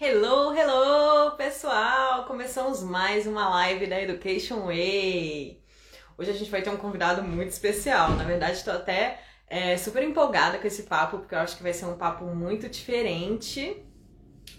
Hello, hello, pessoal! Começamos mais uma live da Education Way. Hoje a gente vai ter um convidado muito especial. Na verdade, estou até é, super empolgada com esse papo, porque eu acho que vai ser um papo muito diferente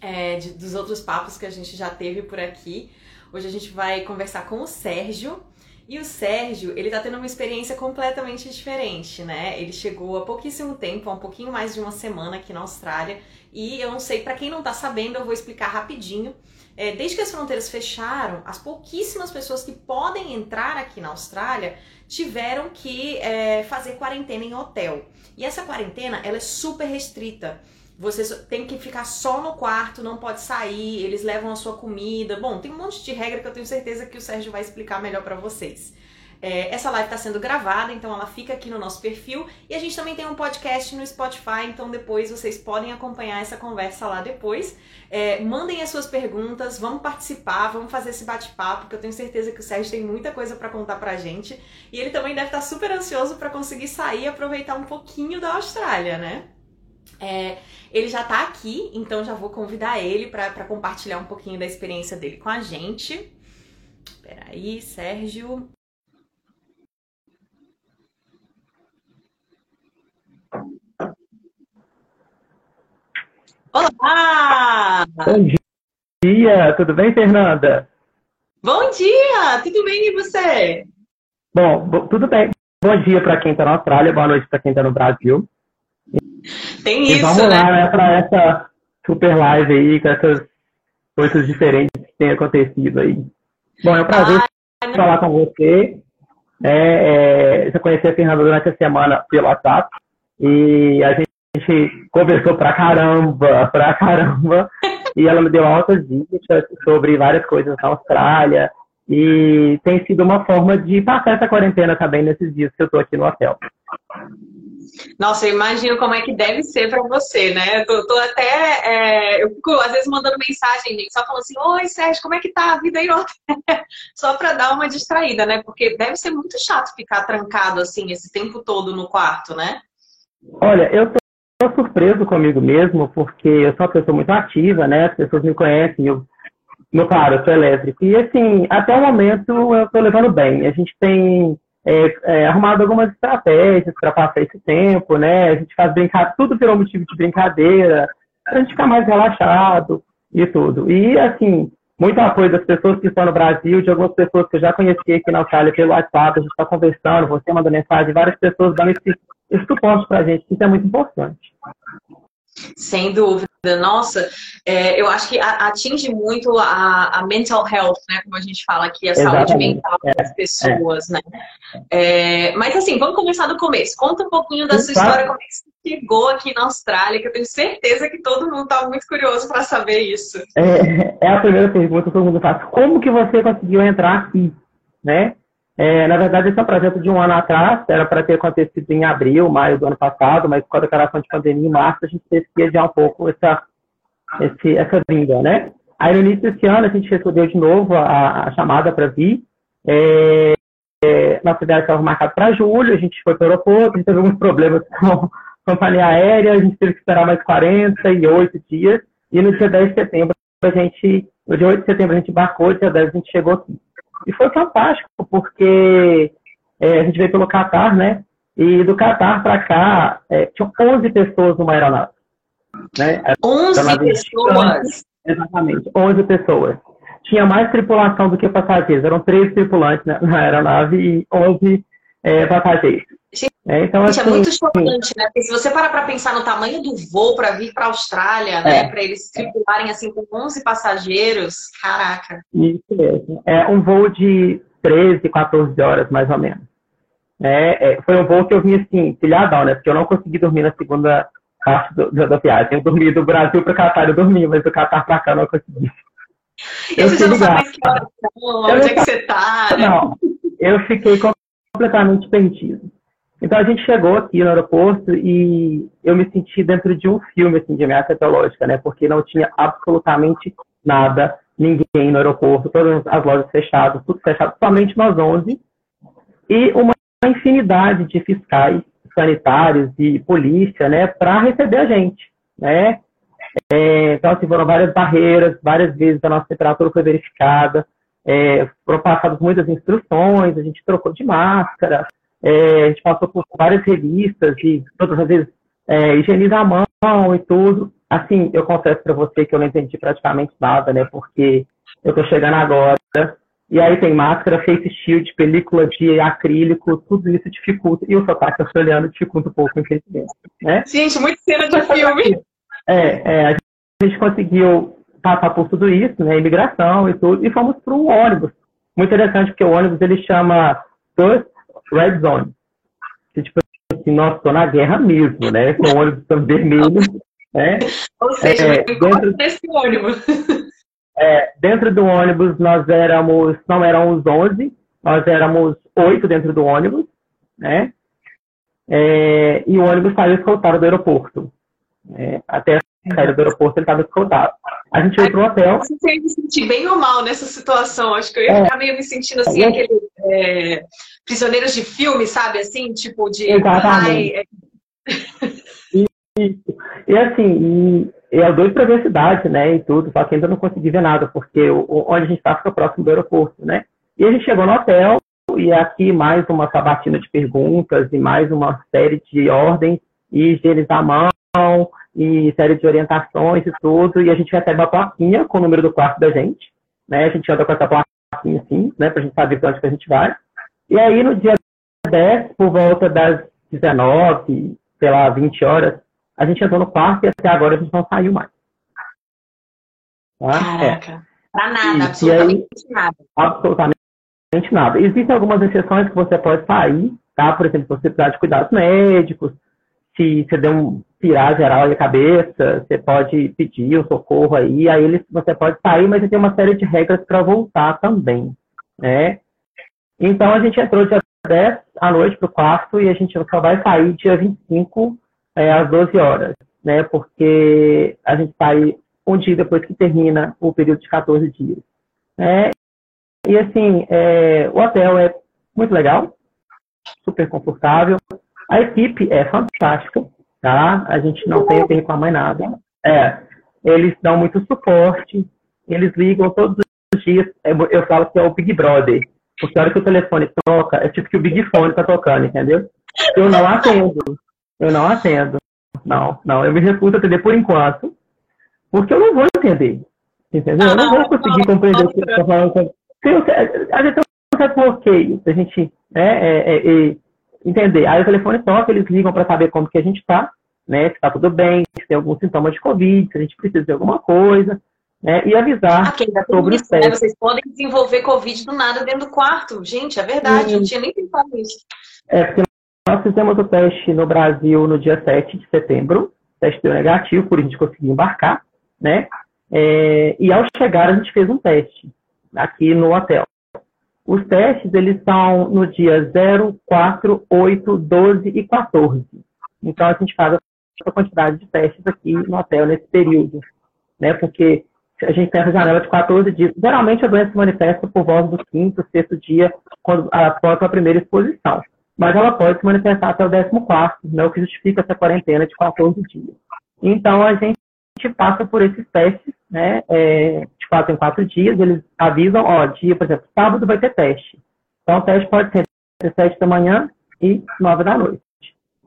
é, de, dos outros papos que a gente já teve por aqui. Hoje a gente vai conversar com o Sérgio. E o Sérgio, ele tá tendo uma experiência completamente diferente, né? Ele chegou há pouquíssimo tempo, há um pouquinho mais de uma semana aqui na Austrália. E eu não sei, para quem não tá sabendo, eu vou explicar rapidinho. É, desde que as fronteiras fecharam, as pouquíssimas pessoas que podem entrar aqui na Austrália tiveram que é, fazer quarentena em hotel. E essa quarentena, ela é super restrita. Você tem que ficar só no quarto, não pode sair, eles levam a sua comida. Bom, tem um monte de regra que eu tenho certeza que o Sérgio vai explicar melhor para vocês. É, essa live está sendo gravada, então ela fica aqui no nosso perfil. E a gente também tem um podcast no Spotify, então depois vocês podem acompanhar essa conversa lá depois. É, mandem as suas perguntas, vamos participar, vamos fazer esse bate-papo, porque eu tenho certeza que o Sérgio tem muita coisa para contar pra gente. E ele também deve estar tá super ansioso para conseguir sair e aproveitar um pouquinho da Austrália, né? É, ele já está aqui, então já vou convidar ele para compartilhar um pouquinho da experiência dele com a gente. Peraí, Sérgio. Olá! Bom dia, tudo bem, Fernanda? Bom dia, tudo bem e você? Bom, tudo bem. Bom dia para quem está na Austrália, boa noite para quem está no Brasil. Tem e isso, vamos né? lá, né, para essa super live aí, com essas coisas diferentes que têm acontecido aí. Bom, é um prazer ah, falar com você. É, é, eu conheci a Fernanda durante a semana pelo WhatsApp e a gente conversou pra caramba, pra caramba. E ela me deu altas dicas sobre várias coisas na Austrália. E tem sido uma forma de passar essa quarentena também nesses dias que eu tô aqui no hotel. Nossa, eu imagino como é que deve ser para você, né? Eu tô, tô até. É, eu fico, às vezes, mandando mensagem, só falando assim: Oi, Sérgio, como é que tá a vida aí? só para dar uma distraída, né? Porque deve ser muito chato ficar trancado assim esse tempo todo no quarto, né? Olha, eu tô surpreso comigo mesmo, porque eu sou uma pessoa muito ativa, né? As pessoas me conhecem, eu, meu claro, eu sou elétrico. E assim, até o momento eu tô levando bem. A gente tem é, é, arrumado algumas estratégias para passar esse tempo, né? A gente faz brincar, tudo virou motivo de brincadeira, para a gente ficar mais relaxado e tudo. E, assim, muito apoio das pessoas que estão no Brasil, de algumas pessoas que eu já conheci aqui na Austrália pelo WhatsApp, a gente está conversando, você manda mensagem, várias pessoas dando esse, esse suporte para a gente, isso é muito importante. Sem dúvida. Nossa, é, eu acho que atinge muito a, a, mental health, né? Como a gente fala aqui, a Exatamente. saúde mental das é, pessoas, é. né? É, mas assim, vamos começar do começo. Conta um pouquinho da sua história, como é que você chegou aqui na Austrália, que eu tenho certeza que todo mundo está muito curioso para saber isso. É, é, a primeira pergunta que todo mundo faz. Como que você conseguiu entrar aqui, né? É, na verdade, esse é um projeto de um ano atrás, era para ter acontecido em abril, maio do ano passado, mas com a declaração de pandemia em março, a gente teve que adiar um pouco essa, esse, essa vinda, né? Aí, no início desse ano, a gente recebeu de novo a, a chamada para vir. É, é, nossa ideia estava marcada para julho, a gente foi para o aeroporto, a gente teve alguns problemas com a companhia aérea, a gente teve que esperar mais 48 dias, e no dia 10 de setembro, a gente, no dia 8 de setembro, a gente embarcou, dia 10 a gente chegou aqui. E foi fantástico, porque é, a gente veio pelo Catar, né? E do Catar para cá, é, tinham 11 pessoas numa aeronave. Né? 11 pessoas? Exatamente, 11 pessoas. Tinha mais tripulação do que passageiros. Eram três tripulantes né, na aeronave e 11 é, passageiros. Gente, é, então, é assim, é muito chocante, né? Porque se você parar para pensar no tamanho do voo para vir para a Austrália, né? É. Para eles tripularem assim com 11 passageiros, caraca. Isso mesmo. É um voo de 13, 14 horas, mais ou menos. É, é, foi um voo que eu vim assim, pilhadão, né? Porque eu não consegui dormir na segunda parte do, do, da viagem. Eu dormi do Brasil para o Catar, eu dormi, mas do Catar para cá eu não consegui. Eu você não sabe mais que hora onde é que você tá, né? Não, eu fiquei completamente perdido. Então a gente chegou aqui no aeroporto e eu me senti dentro de um filme assim, de ameaça teológica, né? Porque não tinha absolutamente nada, ninguém no aeroporto, todas as lojas fechadas, tudo fechado, somente nós 11. E uma infinidade de fiscais sanitários e polícia, né, para receber a gente, né? É, então, assim, foram várias barreiras, várias vezes a nossa temperatura foi verificada, é, foram passadas muitas instruções, a gente trocou de máscara, é, a gente passou por várias revistas e todas as vezes é, higieniza a mão e tudo. Assim, eu confesso para você que eu não entendi praticamente nada, né? Porque eu tô chegando agora e aí tem máscara, face shield, película de acrílico, tudo isso dificulta. E o sotaque australiano dificulta um pouco, infelizmente. Né? Gente, muito cena de filme. É, é, a gente conseguiu passar por tudo isso, né? Imigração e tudo, e fomos para um ônibus. Muito interessante, porque o ônibus ele chama First Red Zone. Que, tipo assim, nossa, estou na guerra mesmo, né? Com o ônibus vermelho. Né? Ou seja, é, dentro desse ônibus. É, dentro do ônibus nós éramos, não eram os 11, nós éramos oito dentro do ônibus, né? É, e o ônibus saiu escoltado do aeroporto. É, até sair do aeroporto ele estava escoltado. A gente foi para o hotel. Você me sentir bem ou mal nessa situação? Acho que eu ia é. ficar meio me sentindo assim, aquele é, prisioneiros de filme, sabe? Assim, tipo de. Exatamente. Ai, e, e, e, assim, e é dois para ver a cidade, né, e tudo, só que ainda não consegui ver nada, porque o, onde a gente está fica próximo do aeroporto, né? E a gente chegou no hotel, e aqui mais uma sabatina de perguntas, e mais uma série de ordens, e higienizar a mão, e série de orientações e tudo, e a gente recebe uma plaquinha com o número do quarto da gente, né? A gente anda com essa plaquinha assim, né, pra gente saber para onde que a gente vai. E aí, no dia 10, por volta das 19, sei lá, 20 horas, a gente entrou no quarto e até agora a gente não saiu mais. Tá? Caraca. É. Pra nada, absolutamente aí, nada. Absolutamente nada. Existem algumas exceções que você pode sair, tá? Por exemplo, você precisar de cuidados médicos, se você der um pirar geral na cabeça, você pode pedir um socorro aí, aí eles, você pode sair, mas tem uma série de regras para voltar também, né? Então a gente entrou dia 10 à noite para o quarto e a gente só vai sair dia 25 é, às 12 horas, né? Porque a gente sai um dia depois que termina o período de 14 dias. Né? E assim, é, o hotel é muito legal, super confortável. A equipe é fantástica, tá? A gente não tem que reclamar nada. É, eles dão muito suporte, eles ligam todos os dias. É, eu falo que é o Big Brother, porque a hora que o telefone toca, é tipo que o Big Fone tá tocando, entendeu? Eu não atendo. Eu não atendo. Não, não. Eu me recuso a atender por enquanto, porque eu não vou entender. Entendeu? eu não vou conseguir compreender o que você está falando. Às vezes tem um bloqueio a gente né, é, é, é, entender. Aí o telefone toca, eles ligam para saber como que a gente está, né? Se está tudo bem, se tem algum sintoma de Covid, se a gente precisa de alguma coisa. Né, e avisar ah, sobre isso, né? Vocês podem desenvolver Covid do nada dentro do quarto. Gente, é verdade, eu não tinha nem pensado nisso. É, porque nós fizemos o teste no Brasil no dia 7 de setembro. O teste deu negativo, por isso a gente conseguiu embarcar, né? É, e ao chegar, a gente fez um teste aqui no hotel. Os testes, eles são no dia 0, 4, 8, 12 e 14. Então, a gente faz essa quantidade de testes aqui no hotel nesse período, né? Porque a gente tem essa janela de 14 dias. Geralmente, a doença se manifesta por volta do quinto, sexto dia, quando após a primeira exposição mas ela pode se manifestar até o 14, né, o que justifica essa quarentena de 14 dias. Então, a gente passa por esses testes, né, é, de 4 em 4 dias, eles avisam, ó, dia, por exemplo, sábado vai ter teste. Então, o teste pode ser entre 7 da manhã e 9 da noite.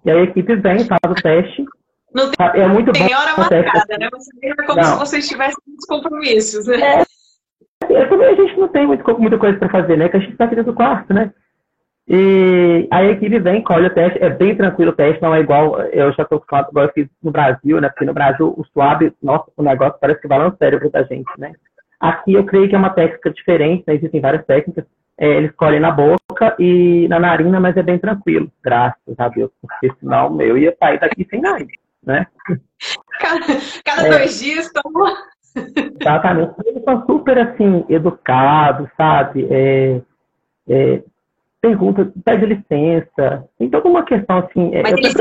E aí a equipe vem, faz o teste. Não tem, é muito tem bom hora marcada, né? Você vê como não. se vocês tivessem muitos compromissos, né? É, é, também a gente não tem muito, muita coisa para fazer, né? Que a gente está aqui dentro do quarto, né? E a equipe vem, colhe o teste, é bem tranquilo o teste, não é igual, eu já estou acostumado, igual eu fiz no Brasil, né? Porque no Brasil o suave, nossa, o negócio parece que vai no cérebro da gente, né? Aqui eu creio que é uma técnica diferente, né? Existem várias técnicas. É, eles colhem na boca e na narina, mas é bem tranquilo, graças a Deus, porque senão eu ia sair daqui sem nada, né? Cada, cada é, dois dias toma. Exatamente. Eles são super, assim, educados, sabe? É, é, pergunta, pede licença. Tem toda uma questão assim. É, Mas eu eles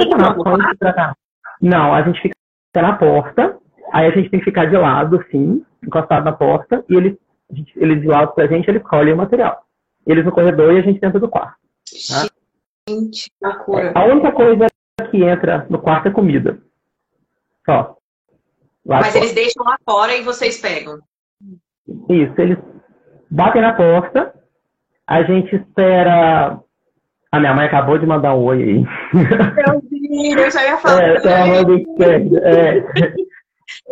Não, a gente fica na porta, aí a gente tem que ficar de lado, assim, encostado na porta, e eles, eles de lado pra gente, eles colhem o material. Eles no corredor e a gente dentro do quarto. Tá? Gente, loucura. A única coisa que entra no quarto é comida. Só. Mas eles deixam lá fora e vocês pegam? Isso, eles batem na porta, a gente espera. A minha mãe acabou de mandar um oi aí. Meu Deus, eu já ia falar. É, é,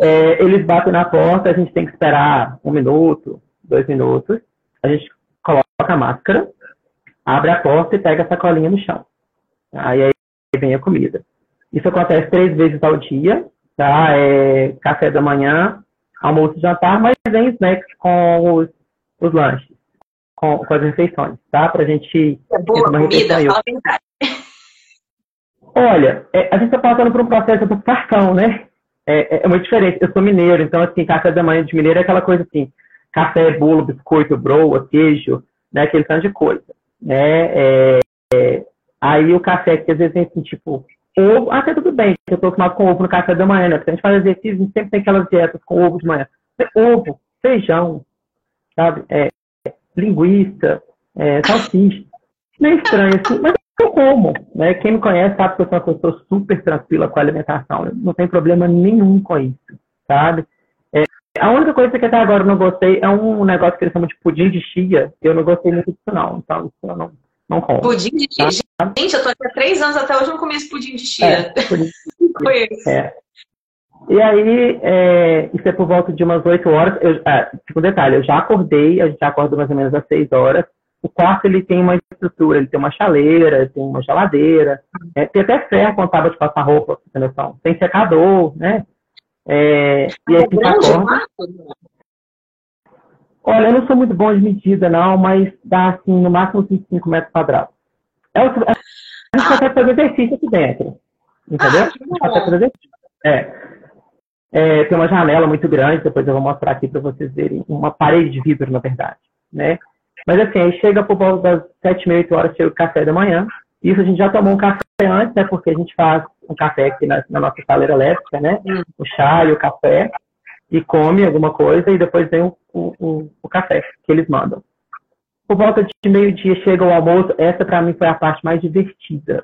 é, eles batem na porta, a gente tem que esperar um minuto, dois minutos. A gente coloca a máscara, abre a porta e pega a sacolinha no chão. Aí, aí vem a comida. Isso acontece três vezes ao dia, tá? É café da manhã, almoço e jantar, mas vem snacks com os, os lanches, com, com as refeições, tá? Pra gente é boa uma comida, fala Olha, é, a gente está passando por um processo de adaptação, né? É, é, é, muito diferente. Eu sou mineiro, então, assim, café da manhã de mineiro é aquela coisa assim, café, bolo, biscoito, broa, queijo, né? Aquele tanto de coisa, né? É, é, aí o café que às vezes tem assim, tipo, ovo, até tudo bem, eu estou acostumado com ovo no café da manhã, né? Porque a gente faz exercício, a gente sempre tem aquelas dietas com ovo de manhã. Ovo, feijão, sabe? É, linguiça, é, salsicha. Meio estranho, assim, mas eu como, né? Quem me conhece sabe que eu sou uma pessoa super tranquila com a alimentação. Eu não tem problema nenhum com isso, sabe? É, a única coisa que até agora eu não gostei é um negócio que eles chamam de pudim de chia. Eu não gostei muito disso, não. Então, isso eu não, não como. Pudim de chia? Tá? Gente, eu tô aqui há três anos, até hoje eu não comi esse pudim de chia. É, pudim É. E aí, é, isso é por volta de umas 8 horas. Eu, é, tipo, um detalhe, eu já acordei, a gente já acordou mais ou menos às 6 horas. O quarto ele tem uma estrutura, ele tem uma chaleira, tem uma geladeira, é, tem até ferro quando tava de passar roupa, tem secador, né? É, e aí fica acorda. Olha, eu não sou muito bom de medida, não, mas dá assim, no máximo 25 metros quadrados. É, a gente consegue fazer exercício aqui dentro. Entendeu? Ah, a gente consegue fazer exercício. É. É, tem uma janela muito grande, depois eu vou mostrar aqui para vocês verem, uma parede de vidro, na verdade, né? Mas assim, aí chega por volta das sete, meia, oito horas, chega o café da manhã. Isso a gente já tomou um café antes, né? Porque a gente faz um café aqui na, na nossa saleira elétrica, né? O chá e o café. E come alguma coisa e depois vem o, o, o café que eles mandam. Por volta de meio-dia chega o almoço. Essa para mim foi a parte mais divertida.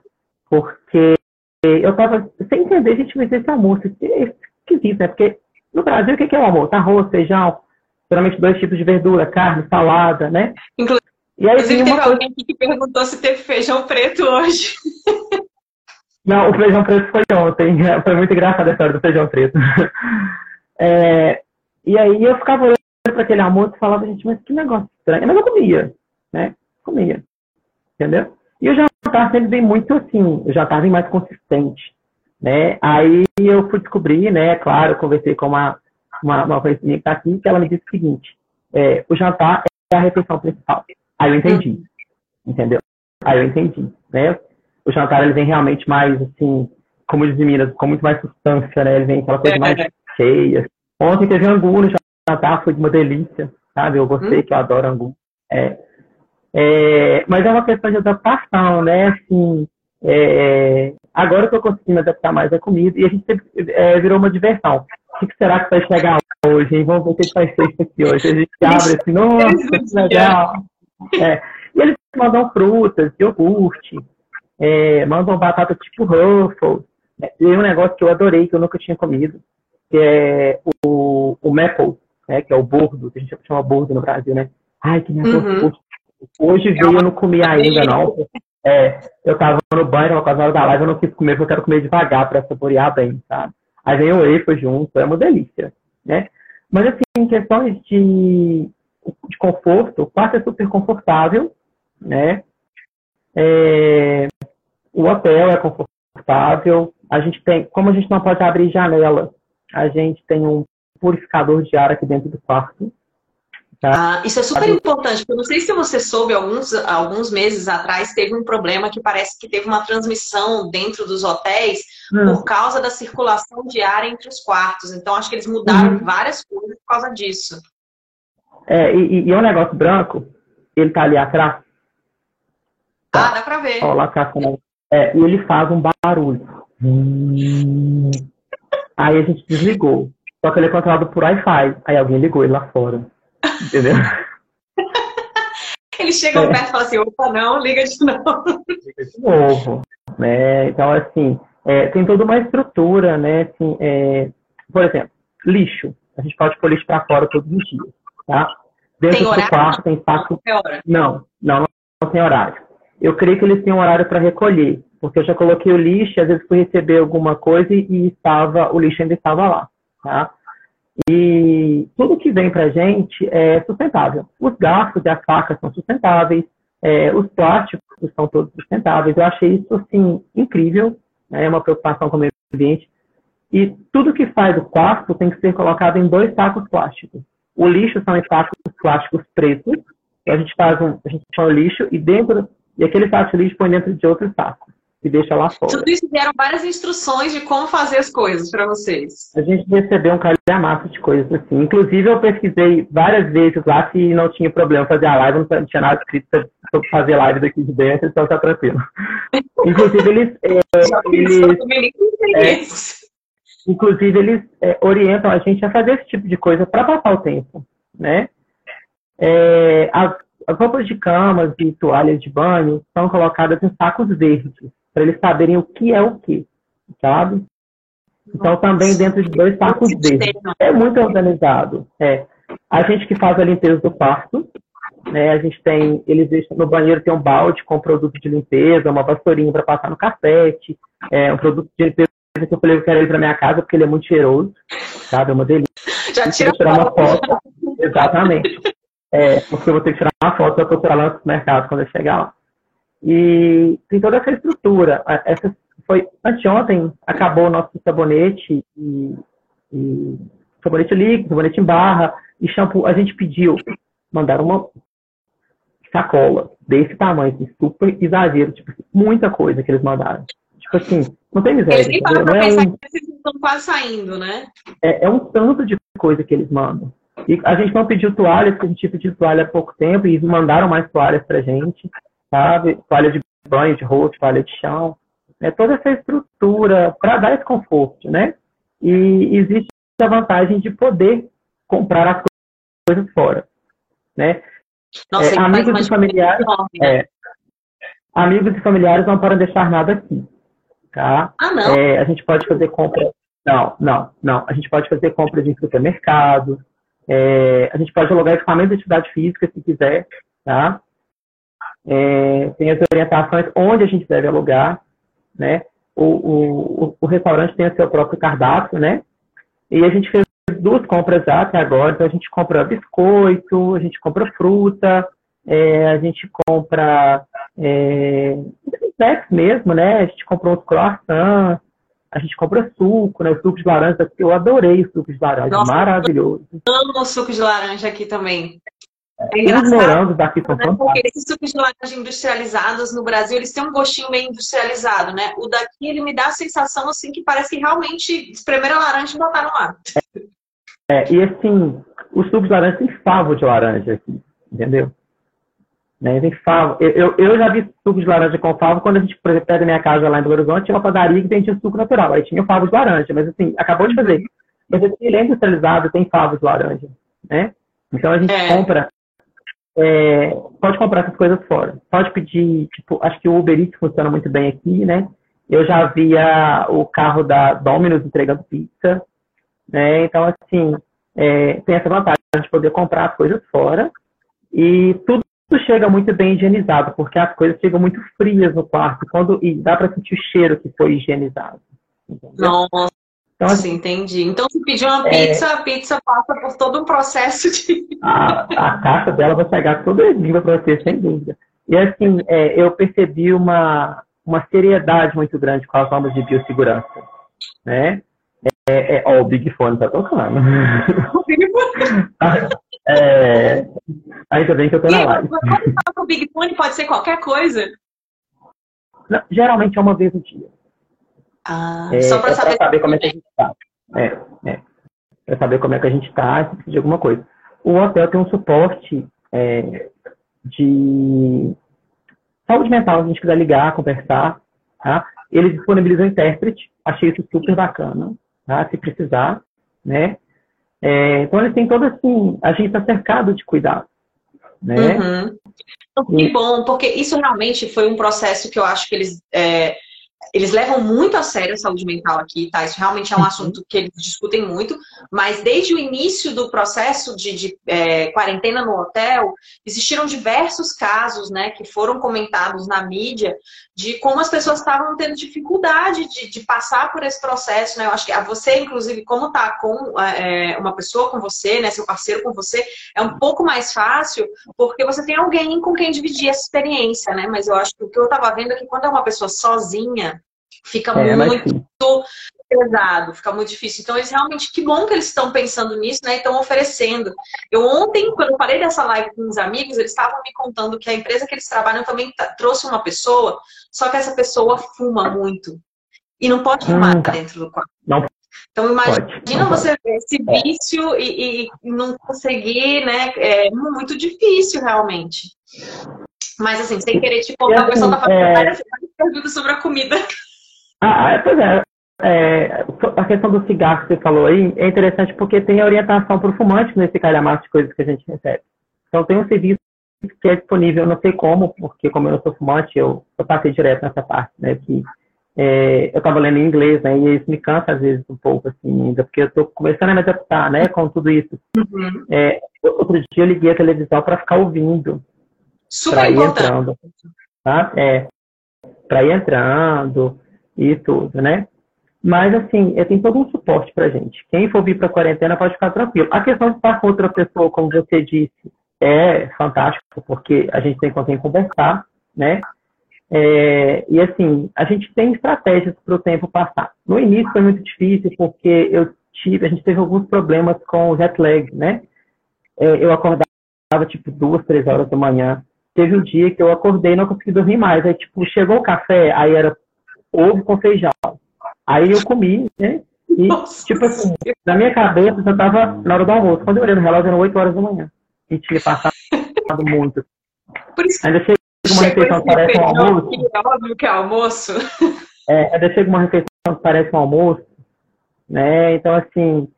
Porque eu tava sem entender, gente, mas esse almoço é esquisito, né? Porque no Brasil, o que é o almoço? Arroz, feijão, geralmente dois tipos de verdura, carne, salada, né? Inclusive, e aí, teve uma alguém aqui que perguntou se teve feijão preto hoje. Não, o feijão preto foi ontem. Foi muito engraçada a história do feijão preto. É, e aí eu ficava olhando para aquele almoço e falava, gente, mas que negócio estranho. Mas eu comia, né? Comia. Entendeu? E o jantar sempre vem muito assim, o jantar vem mais consistente. Né? Aí eu fui descobrir, né? Claro, eu conversei com uma uma, uma que está aqui, que ela me disse o seguinte: é, o jantar é a refeição principal. Aí eu entendi, uhum. entendeu? Aí eu entendi, né? O jantar ele vem realmente mais assim, como diz Minas, com muito mais substância, né? Ele vem aquela coisa mais cheia. Ontem teve angu no jantar, foi uma delícia, sabe? Eu gostei, hum. que eu adoro angu. É, é, mas é uma questão de adaptação, né? Assim, é, agora eu estou conseguindo adaptar mais a comida e a gente é, virou uma diversão. O que será que vai chegar hoje, hein? Vamos ver o que vai ser isso aqui hoje. A gente abre assim, nossa, que legal. É. E eles mandam frutas, iogurte, é, mandam batata tipo Ruffles. E um negócio que eu adorei, que eu nunca tinha comido, que é o, o maple, né, que é o bordo, que a gente chama bordo no Brasil, né? Ai, que negócio uhum. Hoje veio, eu não comi ainda, não. É, eu tava no banho, tava quase na hora da live, eu não quis comer, porque eu quero comer devagar para saborear bem, sabe? Aí vem o wafer junto, é uma delícia, né? Mas assim, em questões de, de conforto, o quarto é super confortável, né? É, o hotel é confortável. A gente tem, como a gente não pode abrir janela, a gente tem um purificador de ar aqui dentro do quarto. Tá? Ah, isso é super importante, porque eu não sei se você soube, alguns, alguns meses atrás teve um problema que parece que teve uma transmissão dentro dos hotéis hum. por causa da circulação de ar entre os quartos. Então, acho que eles mudaram uhum. várias coisas por causa disso. É, e, e é um negócio branco, ele tá ali atrás. Tá. Ah, dá pra ver. Ó, lá atrás, é, e ele faz um barulho. Hum. Aí a gente desligou. Só que ele é controlado por Wi-Fi. Aí alguém ligou ele lá fora. Entendeu? Eles chegam é. perto e falam assim, opa, não, liga de novo. Liga de novo. Né? Então, assim, é, tem toda uma estrutura, né? Assim, é, por exemplo, lixo. A gente pode pôr lixo para fora todos os dias, tá? Dentro tem do quarto tem saco. Não, não, não tem horário. Eu creio que eles têm um horário para recolher, porque eu já coloquei o lixo, às vezes fui receber alguma coisa e estava, o lixo ainda estava lá, tá? E tudo que vem para a gente é sustentável. Os garfos e as facas são sustentáveis, é, os plásticos são todos sustentáveis. Eu achei isso, assim, incrível, né? é uma preocupação com o meio ambiente. E tudo que faz o quarto tem que ser colocado em dois sacos plásticos. O lixo são em sacos plásticos pretos, a gente faz um, a gente põe o lixo e dentro, e aquele saco de lixo põe dentro de outro saco e deixa lá fora. Tudo isso deram várias instruções de como fazer as coisas para vocês. A gente recebeu um calhamaço de coisas assim. Inclusive eu pesquisei várias vezes lá se não tinha problema fazer a live, não tinha nada escrito sobre fazer live daqui de dentro, então tá tranquilo. Inclusive eles, é, eles é, Inclusive, eles é, orientam a gente a fazer esse tipo de coisa para passar o tempo, né? É, as, as, roupas de camas e toalhas de banho são colocadas em sacos verdes, para eles saberem o que é o que, sabe? Então, também dentro de dois sacos verdes. É muito organizado. É. A gente que faz a limpeza do quarto, né? A gente tem, eles deixam, no banheiro tem um balde com produto de limpeza, uma vassourinha para passar no cafete, é, um produto de limpeza que eu falei que eu quero ele para minha casa porque ele é muito cheiroso, sabe? É uma delícia. Já tira tirar uma foto. Exatamente. É, porque eu vou ter que tirar uma foto para procurar lá no mercado quando eu chegar lá. E tem toda essa estrutura. Essa foi anteontem acabou o nosso sabonete e, e sabonete líquido, sabonete em barra e shampoo. A gente pediu, mandaram uma sacola desse tamanho, assim, super exagero, tipo, muita coisa que eles mandaram. Tipo assim, não tem miséria. Eles nem param pra pensar é um... que eles estão quase saindo, né? É, é, um tanto de coisa que eles mandam. E a gente não pediu toalhas, porque a gente pediu toalha há pouco tempo, e eles mandaram mais toalhas pra gente, sabe? Toalha de banho, de rosto, toalha de chão. É toda essa estrutura para dar esse conforto, né? E existe a vantagem de poder comprar as coisas fora, né? Nossa, é, amigos e familiares, enorme, né? é, amigos e familiares não podem deixar nada aqui. Tá? Ah, não? É, a gente pode fazer compra. Não, não, não. A gente pode fazer compras em supermercado. É, a gente pode alugar equipamento de atividade física se quiser, tá? É, tem as orientações onde a gente deve alugar, né? O, o, o restaurante tem o seu próprio cardápio, né? E a gente fez duas compras até agora. Então a gente compra biscoito, a gente compra fruta, é, a gente compra é, snacks mesmo, né? A gente comprou uns croissants, a gente compra suco, né? O suco de laranja, eu adorei o suco de laranja, Nossa, maravilhoso. Eu amo o suco de laranja aqui também. É Os morangos daqui são né? Porque esses sucos de laranja industrializados no Brasil, eles têm um gostinho meio industrializado, né? O daqui, ele me dá a sensação, assim, que parece que realmente espremeram a laranja e botaram lá. É, e assim, o suco de laranja tem favo de laranja aqui, entendeu? Né? Tem favo. Eu, eu, eu, já vi suco de laranja com favo quando a gente, por exemplo, pega minha casa lá em Belo Horizonte, tinha uma padaria que tinha suco natural. Aí tinha favo de laranja, mas assim, acabou de fazer. Mas assim, ele é industrializado, tem favo de laranja, né? Então a gente é. compra, é, pode comprar essas coisas fora. Pode pedir, tipo, acho que o Uber Eats funciona muito bem aqui, né? Eu já via o carro da Domino's entregando pizza, né? Então, assim, é, tem essa vantagem de poder comprar as coisas fora e tudo chega muito bem higienizado, porque as coisas chegam muito frias no quarto quando, e dá para sentir o cheiro que foi higienizado. Entendeu? Nossa, então, assim, entendi. Então, se pedir uma é, pizza, a pizza passa por todo um processo de. A, a caixa dela vai pegar toda a língua para você, sem dúvida. E assim, é, eu percebi uma, uma seriedade muito grande com as normas de biossegurança. Né? É, é, ó, o Big Fone tá tocando. O Big Fone. é, ainda bem que eu tô na live. Quando fala com o Big Fone, pode ser qualquer coisa? Não, geralmente é uma vez no dia. Ah, é, só pra, é saber, pra saber como é que a gente tá. É, é. Pra saber como é que a gente tá, se precisa de alguma coisa. O hotel tem um suporte é, de saúde mental, se a gente quiser ligar, conversar, tá? Eles disponibilizam intérprete, achei isso super bacana tá? se precisar, né? É, então eles têm todo assim, a gente está cercado de cuidado, né? Uhum. Então, que bom, porque isso realmente foi um processo que eu acho que eles é, eles levam muito a sério a saúde mental aqui, tá? Isso realmente é um uhum. assunto que eles discutem muito, mas desde o início do processo de, de é, quarentena no hotel, existiram diversos casos, né, que foram comentados na mídia de como as pessoas estavam tendo dificuldade de, de passar por esse processo, né? Eu acho que a você, inclusive, como tá com é, uma pessoa com você, né, seu parceiro com você, é um pouco mais fácil, porque você tem alguém com quem dividir essa experiência, né? Mas eu acho que o que eu tava vendo é que quando é uma pessoa sozinha, Fica é, muito pesado, fica muito difícil. Então, eles realmente, que bom que eles estão pensando nisso, né? E estão oferecendo. Eu ontem, quando eu parei dessa live com os amigos, eles estavam me contando que a empresa que eles trabalham também trouxe uma pessoa, só que essa pessoa fuma muito. E não pode fumar hum, tá. dentro do quarto. Não. Então imagina pode, você ver esse vício e, e, não conseguir, né? É muito difícil realmente. Mas assim, sem querer te contar, assim, o pessoal tá fazendo é... várias perguntas sobre a comida. Ah, é, pois é. é. A questão do cigarro que você falou aí é interessante porque tem orientação para o fumante nesse calhamaço de coisas que a gente recebe. Então tem um serviço que é disponível, eu não sei como, porque como eu não sou fumante, eu, eu passei direto nessa parte, né? Que é, eu estava lendo em inglês, né? E isso me cansa às vezes um pouco, assim, ainda, porque eu estou começando a me adaptar, né? Com tudo isso. Uhum. É, outro dia eu liguei a televisão para ficar ouvindo. Super importante. Entrando, tá? É, para ir entrando e tudo, né? Mas, assim, eu tenho todo um suporte pra gente. Quem for vir pra quarentena pode ficar tranquilo. A questão de estar com outra pessoa, como você disse, é fantástico, porque a gente tem com quem conversar, né? É, e, assim, a gente tem estratégias para o tempo passar. No início foi muito difícil, porque eu tive, a gente teve alguns problemas com o jet lag, né? É, eu acordava, tipo, duas, três horas da manhã. Teve um dia que eu acordei e não consegui dormir mais. Aí, tipo, chegou o café, aí era ovo com feijão. Aí eu comi, né? E, Nossa. tipo assim, na minha cabeça já tava na hora do almoço. Quando eu olhei no relógio, eram 8 horas da manhã. E tinha passado muito. Por isso ainda chega uma refeição que parece um almoço. Que é óbvio que é almoço. É, ainda chega uma refeição que parece um almoço, né? Então, assim,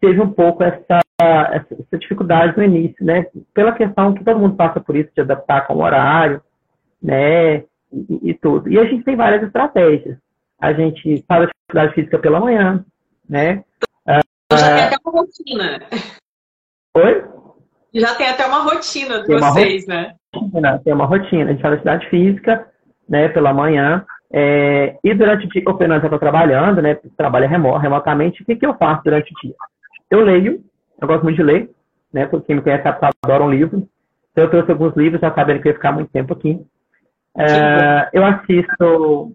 teve um pouco essa, essa, dificuldade no início, né? Pela questão que todo mundo passa por isso, de adaptar com o horário, né? e, e, tudo. E a gente tem várias estratégias. A gente faz atividade física pela manhã, né? Uh, já tem até uma rotina. Oi? Já tem até uma rotina de tem vocês, né? Rotina, tem uma rotina. A gente faz atividade física, né, pela manhã. É, e durante o dia, o Fernando está trabalhando, né? Trabalha remotamente. O que, que eu faço durante o dia? Eu leio, eu gosto muito de ler, né? Porque quem me conhece sabe que adoro um livro. Então, eu trouxe alguns livros, já sabendo que eu ia ficar muito tempo aqui. É, eu assisto.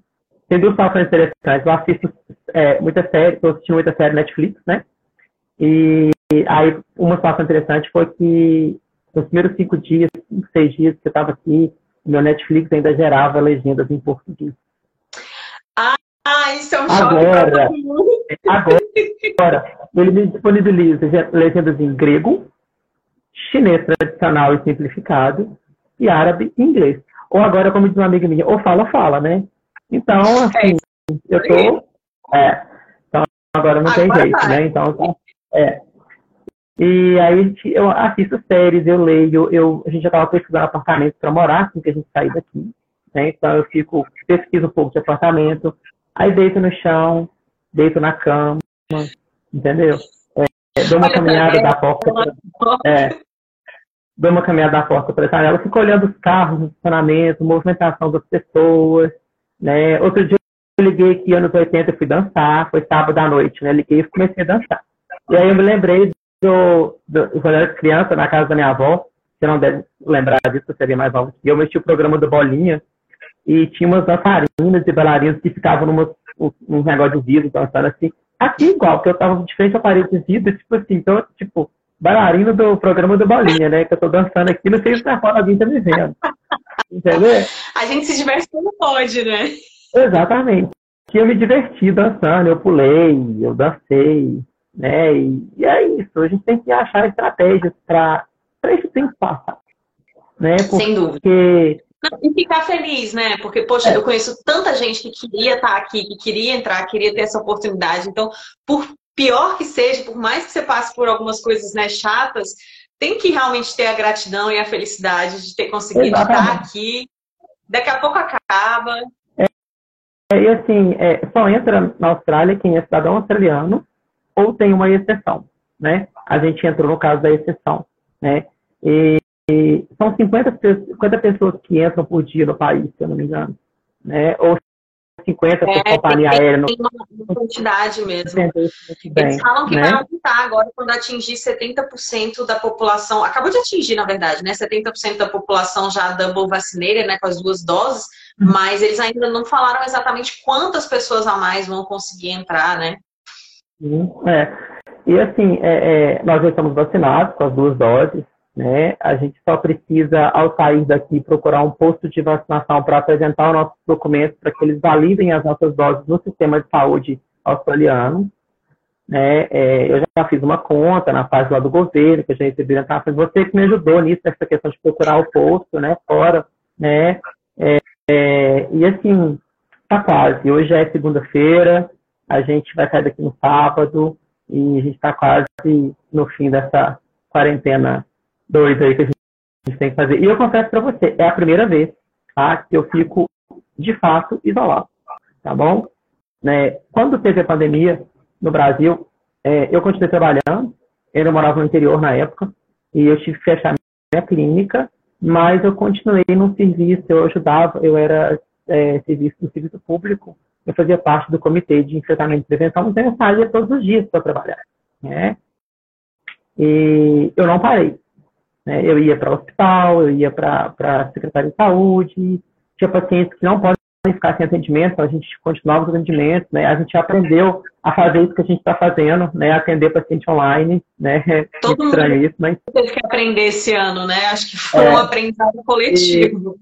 Tem duas situações interessantes. Eu assisto é, muita série, estou assistindo muita série Netflix, né? E aí, uma situação interessante foi que nos primeiros cinco dias, cinco, seis dias que eu estava aqui, meu Netflix ainda gerava legendas em português. Ah, isso é um agora, choque agora, agora, ele me disponibiliza legendas em grego, chinês tradicional e simplificado, e árabe e inglês. Ou agora, como diz uma amiga minha, ou fala, fala, né? Então, assim, é eu tô. É, então, agora não agora tem jeito, vai. né? Então, tá, é. E aí eu assisto séries, eu leio, eu, a gente já estava pesquisando apartamento para morar, assim que a gente sair daqui. Né? Então eu fico, pesquiso um pouco de apartamento, aí deito no chão, deito na cama, entendeu? É, dou uma caminhada da porta. Pra, é, dou uma caminhada da porta para a janela, fico olhando os carros, o estacionamento, movimentação das pessoas, né? Outro dia eu liguei que anos 80 eu fui dançar, foi sábado à noite, né? Liguei e comecei a dançar. E aí eu me lembrei do, do quando eu era criança, na casa da minha avó, você não deve lembrar disso, você seria mais novo. E eu mexi o programa do Bolinha, e tinha umas dançarinas e bailarinos que ficavam num negócio de vidro dançando assim. Aqui igual, porque eu tava de frente à parede de vidro, tipo assim, então, tipo, bailarino do programa do Bolinha, né? Que eu tô dançando aqui, não sei se tá fora alguém tá me vendo. Entendeu? A gente se diverte como pode, né? Exatamente. Que eu me diverti dançando, eu pulei, eu dancei, né? E, e é isso, a gente tem que achar estratégias para esse tempo passar. Né? Porque... Sem dúvida. E ficar feliz, né? Porque, poxa, é. eu conheço tanta gente que queria estar aqui, que queria entrar, queria ter essa oportunidade. Então, por pior que seja, por mais que você passe por algumas coisas né, chatas, tem que realmente ter a gratidão e a felicidade de ter conseguido Exatamente. estar aqui. Daqui a pouco acaba. e assim, é, só entra na Austrália quem é cidadão australiano ou tem uma exceção, né? A gente entrou no caso da exceção, né? E, e são 50, 50 pessoas que entram por dia no país, se eu não me engano, né? Ou 50 é, por companhia aérea. No... uma quantidade mesmo. Eles falam que né? vai aumentar agora quando atingir 70% da população. Acabou de atingir, na verdade, né? 70% da população já double vacineira, né? Com as duas doses. Uhum. Mas eles ainda não falaram exatamente quantas pessoas a mais vão conseguir entrar, né? É. E assim, é, é, nós já estamos vacinados com as duas doses. Né? A gente só precisa, ao sair daqui, procurar um posto de vacinação para apresentar os nossos documentos para que eles validem as nossas doses no sistema de saúde australiano. Né? É, eu já fiz uma conta na página do governo, que eu já recebi orientações. Você que me ajudou nisso, nessa questão de procurar o posto né, fora. Né? É, é, e assim, tá quase. Hoje é segunda-feira, a gente vai sair daqui no sábado e a gente está quase no fim dessa quarentena dois aí que a gente tem que fazer. E eu confesso para você, é a primeira vez tá, que eu fico, de fato, isolado. Tá bom? Né, quando teve a pandemia no Brasil, é, eu continuei trabalhando. Eu morava no interior na época e eu tive que fechar minha clínica, mas eu continuei no serviço, eu ajudava, eu era é, serviço no serviço público, eu fazia parte do comitê de enfrentamento e prevenção, então eu saía todos os dias para trabalhar. Né? E eu não parei. Né? Eu ia para o hospital, eu ia para a Secretaria de Saúde, tinha pacientes que não podem ficar sem atendimento, então a gente continuava os atendimentos, né? A gente aprendeu a fazer isso que a gente está fazendo, né? Atender paciente online, né? Todo mundo isso, mas... teve que aprender esse ano, né? Acho que foi é, um aprendizado coletivo.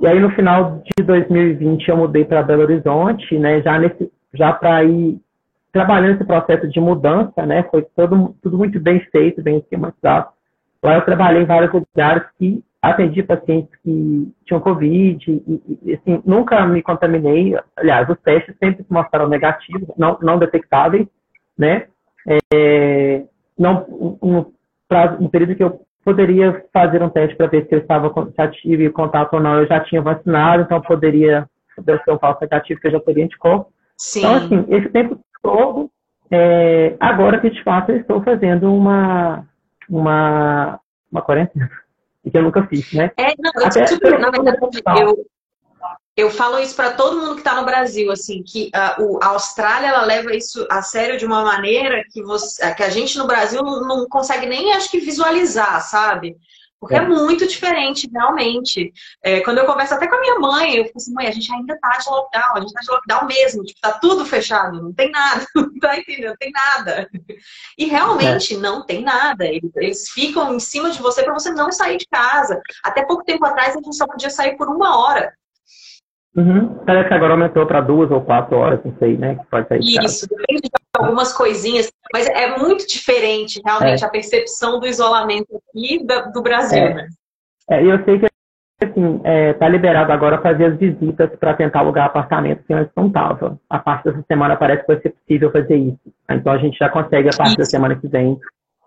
E, aí no final de 2020 eu mudei para Belo Horizonte, né? Já nesse, já para ir trabalhando esse processo de mudança, né? Foi todo, tudo muito bem feito, bem esquematizado. Lá eu trabalhei em vários lugares que atendi pacientes que tinham Covid e, e assim, nunca me contaminei. Aliás, os testes sempre se mostraram negativos, não, não detectáveis, né? É, não, um período que eu poderia fazer um teste para ver se eu estava já tive contato ou não, eu já tinha vacinado, então poderia ser um falso negativo que eu já teria anticorpo. Sim. Então, assim, esse tempo todo, é, agora que de fato eu estou fazendo uma uma, uma quarentena. E que eu nunca fiz, né? É, não, eu, Até, super, na verdade, eu, eu falo isso para todo mundo que está no Brasil, assim, que uh, o, a Austrália ela leva isso a sério de uma maneira que, você, que a gente no Brasil não, não consegue nem, acho que, visualizar, sabe? Porque é, é muito diferente, realmente. É, quando eu converso até com a minha mãe, eu falo assim, mãe, a gente ainda tá de lockdown, a gente tá de lockdown mesmo, tipo, tá tudo fechado, não tem nada, não tá entendendo, não tem nada. E realmente é. não tem nada. Eles, ficam em cima de você para você não sair de casa. Até pouco tempo atrás a gente só podia sair por uma hora. Uhum. Parece que agora aumentou para duas ou quatro horas, não sei, né? Que pode sair Isso, depende de algumas coisinhas, mas é muito diferente, realmente, é. a percepção do isolamento aqui do, Brasil, é. né? É, eu sei que assim, é, tá liberado agora fazer as visitas para tentar alugar apartamento que antes não estava. A partir dessa semana parece que vai ser possível fazer isso. Então a gente já consegue, a partir isso. da semana que vem,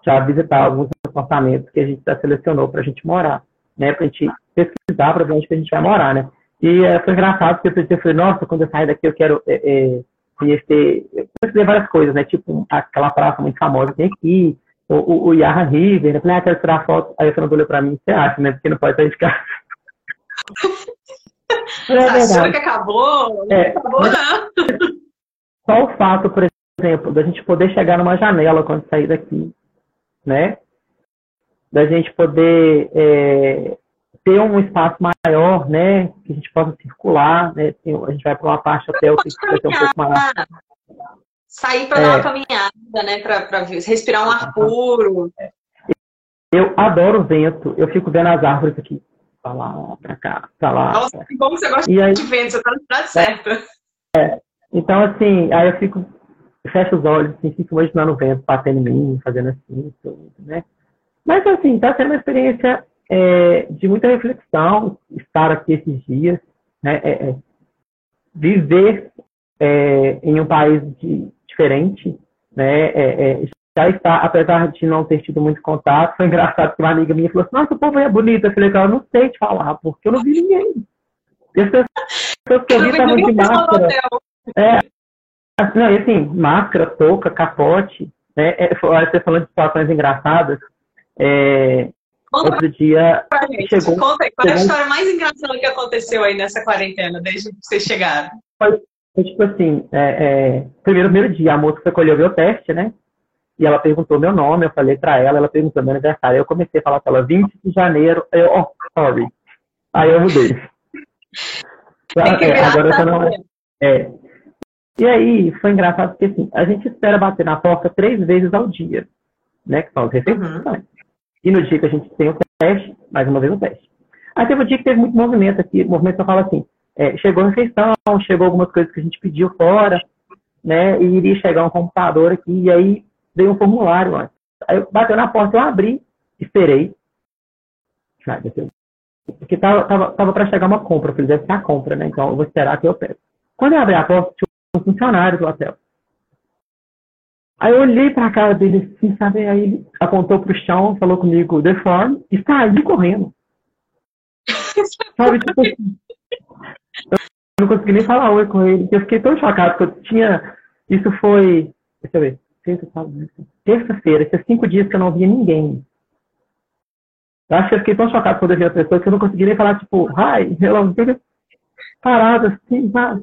já visitar alguns apartamentos que a gente já selecionou para a gente morar, né? Para a gente pesquisar para ver onde que a gente vai morar, né? E é, foi engraçado, porque eu pensei, falei, nossa, quando eu sair daqui eu quero é, é, conhecer, conhecer várias coisas, né? Tipo, aquela praça muito famosa que tem aqui, o, o, o Yarra River, né? Falei, ah, quero tirar foto. Aí o Fernando olhou pra mim, você acha, né? Porque não pode sair de casa. é Achou que acabou? Não é, acabou, não. Só o fato, por exemplo, da gente poder chegar numa janela quando sair daqui, né? Da gente poder é, ter um espaço maior, né, que a gente possa circular, né, a gente vai para uma parte hotel que vai ter um pouco maior. Sair para é. dar uma caminhada, né, para respirar um ar puro. Eu adoro o vento, eu fico vendo as árvores aqui, para lá, para cá, para lá. Nossa, que bom que você gosta de vento, você está na cidade certa. É, então, assim, aí eu fico, fecho os olhos, assim, fico imaginando o vento batendo em mim, fazendo assim, tudo, né. Mas, assim, está sendo uma experiência é, de muita reflexão estar aqui esses dias, né? É, é viver é, em um país de, diferente, né? É, já está, apesar de não ter tido muito contato, foi engraçado que uma amiga minha falou assim, nossa, o povo é bonito. Eu falei, eu não sei te falar, porque eu não vi ninguém. pessoas que eu vi estavam de máscara. É, não, e assim, máscara, touca, capote, né? Você falando de situações engraçadas, é, outro dia chegou... Conta aí, qual é a história mais engraçada que aconteceu aí nessa quarentena, desde que vocês chegaram? Foi, foi tipo assim, é, é, primeiro, primeiro dia, a moça foi colher o meu teste, né? E ela perguntou meu nome, eu falei pra ela, ela perguntou meu aniversário. Eu comecei a falar pra ela, 20 de janeiro, eu, oh, sorry. Aí eu mudei. É, agora você não é. é. E aí, foi engraçado porque assim, a gente espera bater na porta três vezes ao dia, né? Que são as refeições. Uhum. E no dia que a gente tem o teste, mais uma vez o teste. Aí teve um dia que teve muito movimento aqui, movimento só fala assim, é, chegou a refeição, chegou algumas coisas que a gente pediu fora, né? E iria chegar um computador aqui, e aí veio um formulário antes. Aí bateu na porta, eu abri, esperei. Porque tava, tava, tava para chegar uma compra, eu falei, deve ser a compra, né? Então eu vou esperar que eu peço. Quando eu abri a porta, tinha um funcionário do hotel. Aí eu olhei pra cara dele assim, sabe? Aí ele apontou pro chão, falou comigo, the form, e saiu correndo. sabe, tipo assim. Eu não consegui nem falar oi com ele. Eu fiquei tão chocado que eu tinha. Isso foi. Deixa eu ver. Terça-feira, esses cinco dias que eu não via ninguém. Eu acho que eu fiquei tão chocado quando eu vi a pessoa que eu não consegui nem falar, tipo, hi, hello, parado assim, mas...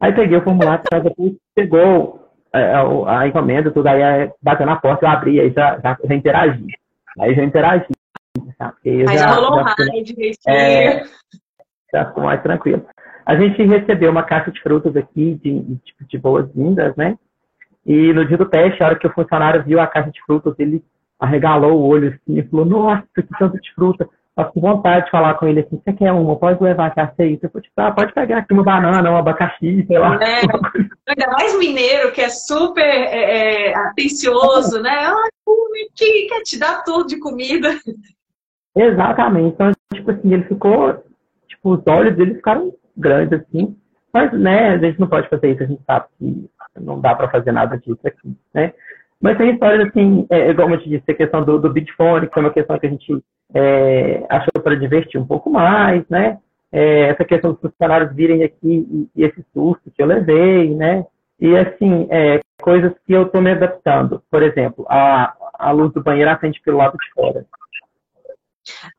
Aí peguei o formulário, depois pegou a, a, encomenda, tudo aí bateu na porta, eu abri, aí já, já, já interagi. Aí já interagi. Sabe? Aí já, já rolou direitinho. É, já ficou mais tranquilo. A gente recebeu uma caixa de frutas aqui, de, de, tipo, de boas-vindas, né? E no dia do teste, a hora que o funcionário viu a caixa de frutas, ele arregalou o olho assim e falou, nossa, que tanto de fruta. Eu com vontade de falar com ele assim, você quer uma? Pode levar que aceita. Falei, ah, pode pegar aqui uma banana, um abacaxi, sei lá. É, ainda mais mineiro, que é super é, é, atencioso, né? Ah, que quer te dar tudo de comida. Exatamente. Então, tipo assim, ele ficou, tipo, os olhos dele ficaram grandes, assim. Mas, né, a gente não pode fazer isso, a gente sabe que não dá para fazer nada disso aqui, né? Mas tem histórias assim, é, igual eu te disse, a questão do, do Bitfone, que foi uma questão que a gente é, achou para divertir um pouco mais, né? É, essa questão dos funcionários virem aqui e, e, esse susto que eu levei, né? E assim, é, coisas que eu estou me adaptando. Por exemplo, a, a luz do banheiro acende pelo lado de fora.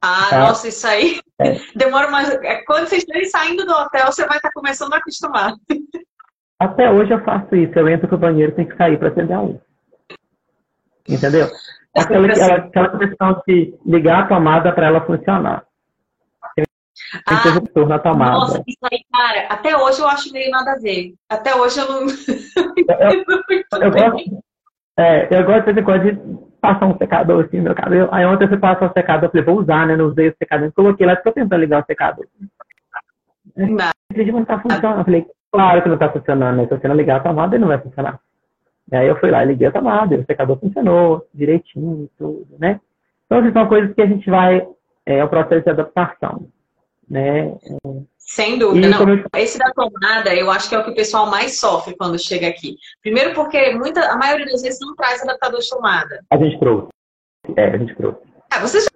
Ah, tá? nossa, isso aí é. demora mais. É, quando vocês estiverem saindo do hotel, você vai estar começando a acostumar. Até hoje eu faço isso. Eu entro pro banheiro e tenho que sair para acender a luz. Entendeu? Aquela, aquela, aquela questão de ligar a tomada para ela funcionar. Tem ah, interruptor na tomada. Nossa, isso aí, cara, até hoje eu acho meio nada a ver. Até hoje eu não. eu, eu, eu gosto, é, eu gosto de quando de passar um secador assim no meu cabelo. Aí ontem você passou o secador, eu falei, vou usar, né? Não usei o secador. Coloquei lá, estou tentando ligar o secador. Não. Não está funcionando. Eu falei, claro que não está funcionando, né? Estou tentando ligar a tomada e não vai funcionar. E aí eu fui lá e liguei a tomada, o secador funcionou direitinho e tudo, né? Então, essas são coisas que a gente vai, é, o processo de adaptação, né? Sem dúvida, e, não. Eu... Esse da tomada, eu acho que é o que o pessoal mais sofre quando chega aqui. Primeiro porque muita, a maioria das vezes não traz adaptador de tomada. A gente trouxe. É, a gente trouxe. Ah, vocês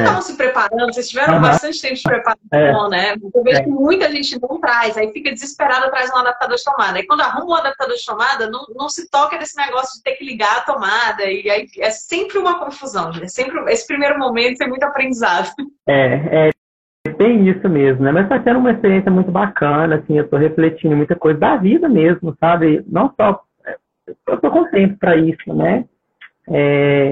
estavam é. se preparando, vocês tiveram uhum. bastante tempo de preparação, é. né? Eu vejo é. que muita gente não traz, aí fica desesperada, traz um adaptador de tomada. Aí quando arruma um adaptador de tomada, não, não se toca nesse negócio de ter que ligar a tomada. E aí é sempre uma confusão, é sempre esse primeiro momento é muito aprendizado. É, é bem isso mesmo, né? Mas está sendo uma experiência muito bacana, assim, eu estou refletindo muita coisa da vida mesmo, sabe? Não só. Eu estou contente para isso, né? É,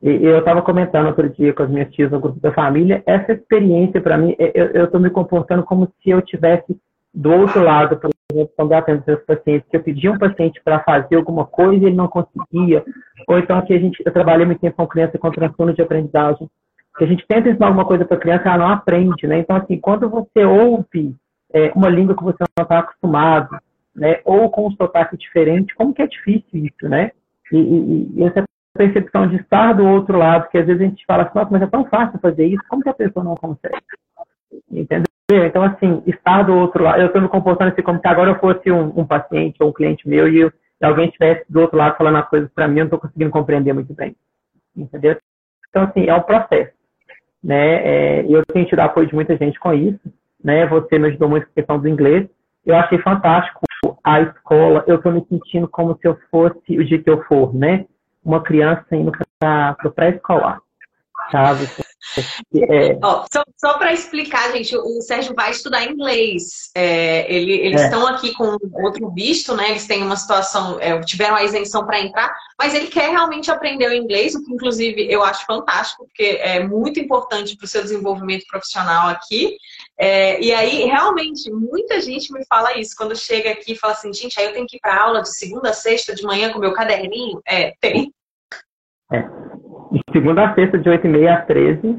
eu estava comentando outro dia com as minhas tias no grupo da família, essa experiência para mim, eu estou me comportando como se eu tivesse do outro lado, por exemplo, quando eu atendo seus pacientes, que eu pedia um paciente para fazer alguma coisa e ele não conseguia, ou então que a gente, eu trabalhei muito tempo com criança com transtorno de aprendizagem, que a gente tenta ensinar alguma coisa para a criança, ela não aprende, né? Então, assim, quando você ouve é, uma língua que você não está acostumado, né, ou com um sotaque diferente, como que é difícil isso, né? E, e, e essa percepção de estar do outro lado, que às vezes a gente fala assim, mas é tão fácil fazer isso, como que a pessoa não consegue? Entendeu? Então, assim, estar do outro lado, eu estou me comportando assim como se agora eu fosse um, um paciente ou um cliente meu e, eu, e alguém estivesse do outro lado falando as coisas para mim, eu não estou conseguindo compreender muito bem. Entendeu? Então, assim, é um processo. Né? É, eu tenho tido apoio de muita gente com isso. né? Você me ajudou muito com a questão do inglês. Eu achei fantástico a escola. Eu estou me sentindo como se eu fosse, o dia que eu for, né? Uma criança indo para o pré-escolar, sabe? É... Ó, só, só para explicar, gente, o Sérgio vai estudar inglês. É, ele, eles é. estão aqui com outro visto, né? Eles têm uma situação, é, tiveram a isenção para entrar, mas ele quer realmente aprender o inglês, o que inclusive eu acho fantástico, porque é muito importante para o seu desenvolvimento profissional aqui. É, e aí, realmente, muita gente me fala isso quando chega aqui e fala assim, gente, aí eu tenho que ir para aula de segunda a sexta de manhã com meu caderninho? É, tem. É. De segunda a sexta, de 8h30 às 13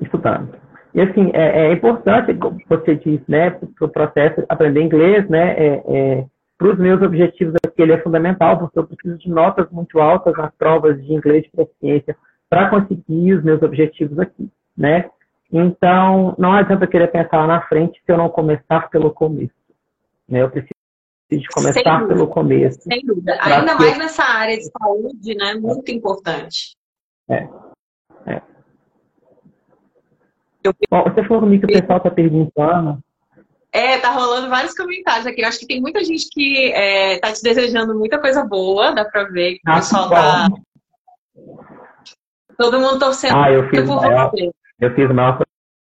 estudando. E assim, é, é importante, como você disse, né, para o processo aprender inglês, né, é, é, para os meus objetivos aqui, ele é fundamental, porque eu preciso de notas muito altas nas provas de inglês de proficiência para conseguir os meus objetivos aqui, né? Então, não adianta querer pensar lá na frente se eu não começar pelo começo. Né? Eu preciso de começar pelo começo. Sem dúvida. Ainda mais nessa área de saúde, né? Muito importante. É. é. Bom, você falou comigo que o pessoal está perguntando. É, tá rolando vários comentários aqui. Eu acho que tem muita gente que é, tá te desejando muita coisa boa, dá pra ver que o ah, pessoal tá. Todo mundo torcendo ah, eu fiz por maior, você. Eu fiz maior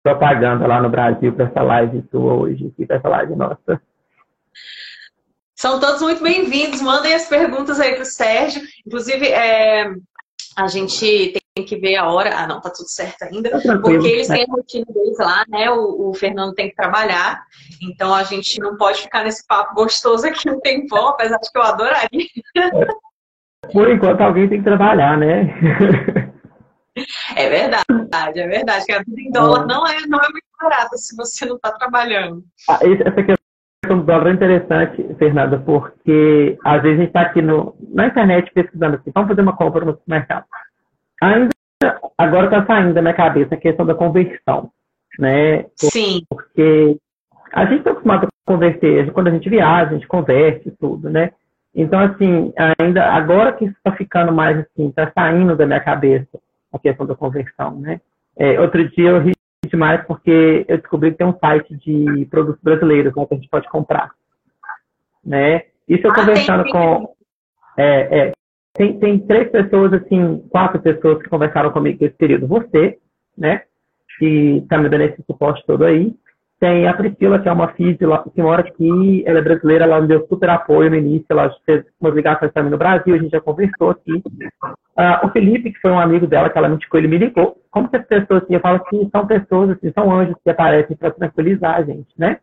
propaganda lá no Brasil para essa live sua hoje, aqui para essa live nossa. São todos muito bem-vindos. Mandem as perguntas aí para o Sérgio. Inclusive, é, a gente tem que ver a hora. Ah, não, tá tudo certo ainda. Tá porque eles têm a rotina deles lá, né? O, o, Fernando tem que trabalhar. Então a gente não pode ficar nesse papo gostoso aqui um tempão, apesar de que eu adoraria. Por enquanto alguém tem que trabalhar, né? É verdade, é verdade. Que a vida em dólar é. não, é, não é muito barata se você não está trabalhando. Ah, essa questão do dólar é interessante, Fernanda, porque às vezes a gente está aqui no, na internet pesquisando assim, vamos fazer uma compra no supermercado. Ainda, agora está saindo da minha cabeça a questão da conversão, né? Sim. Porque a gente está acostumado a converter, quando a gente viaja, a gente converte tudo, né? Então, assim, ainda agora que está ficando mais assim, está saindo da minha cabeça a questão da conversão, né? É, outro dia eu ri demais porque eu descobri que tem um site de produtos brasileiros né, que a gente pode comprar, né? Isso eu ah, conversando com... É, é, tem, tem três pessoas, assim, quatro pessoas que conversaram comigo nesse período. Você, né? Que está me dando esse suporte todo aí. Tem a Priscila, que é uma física que mora aqui, ela é brasileira, ela me deu super apoio no início, ela fez umas ligações também no Brasil, a gente já conversou aqui. Uh, o Felipe, que foi um amigo dela, que ela me indicou, ele me ligou. Como que as pessoas, assim, eu falo que são pessoas, assim, são anjos que aparecem para tranquilizar a gente, né?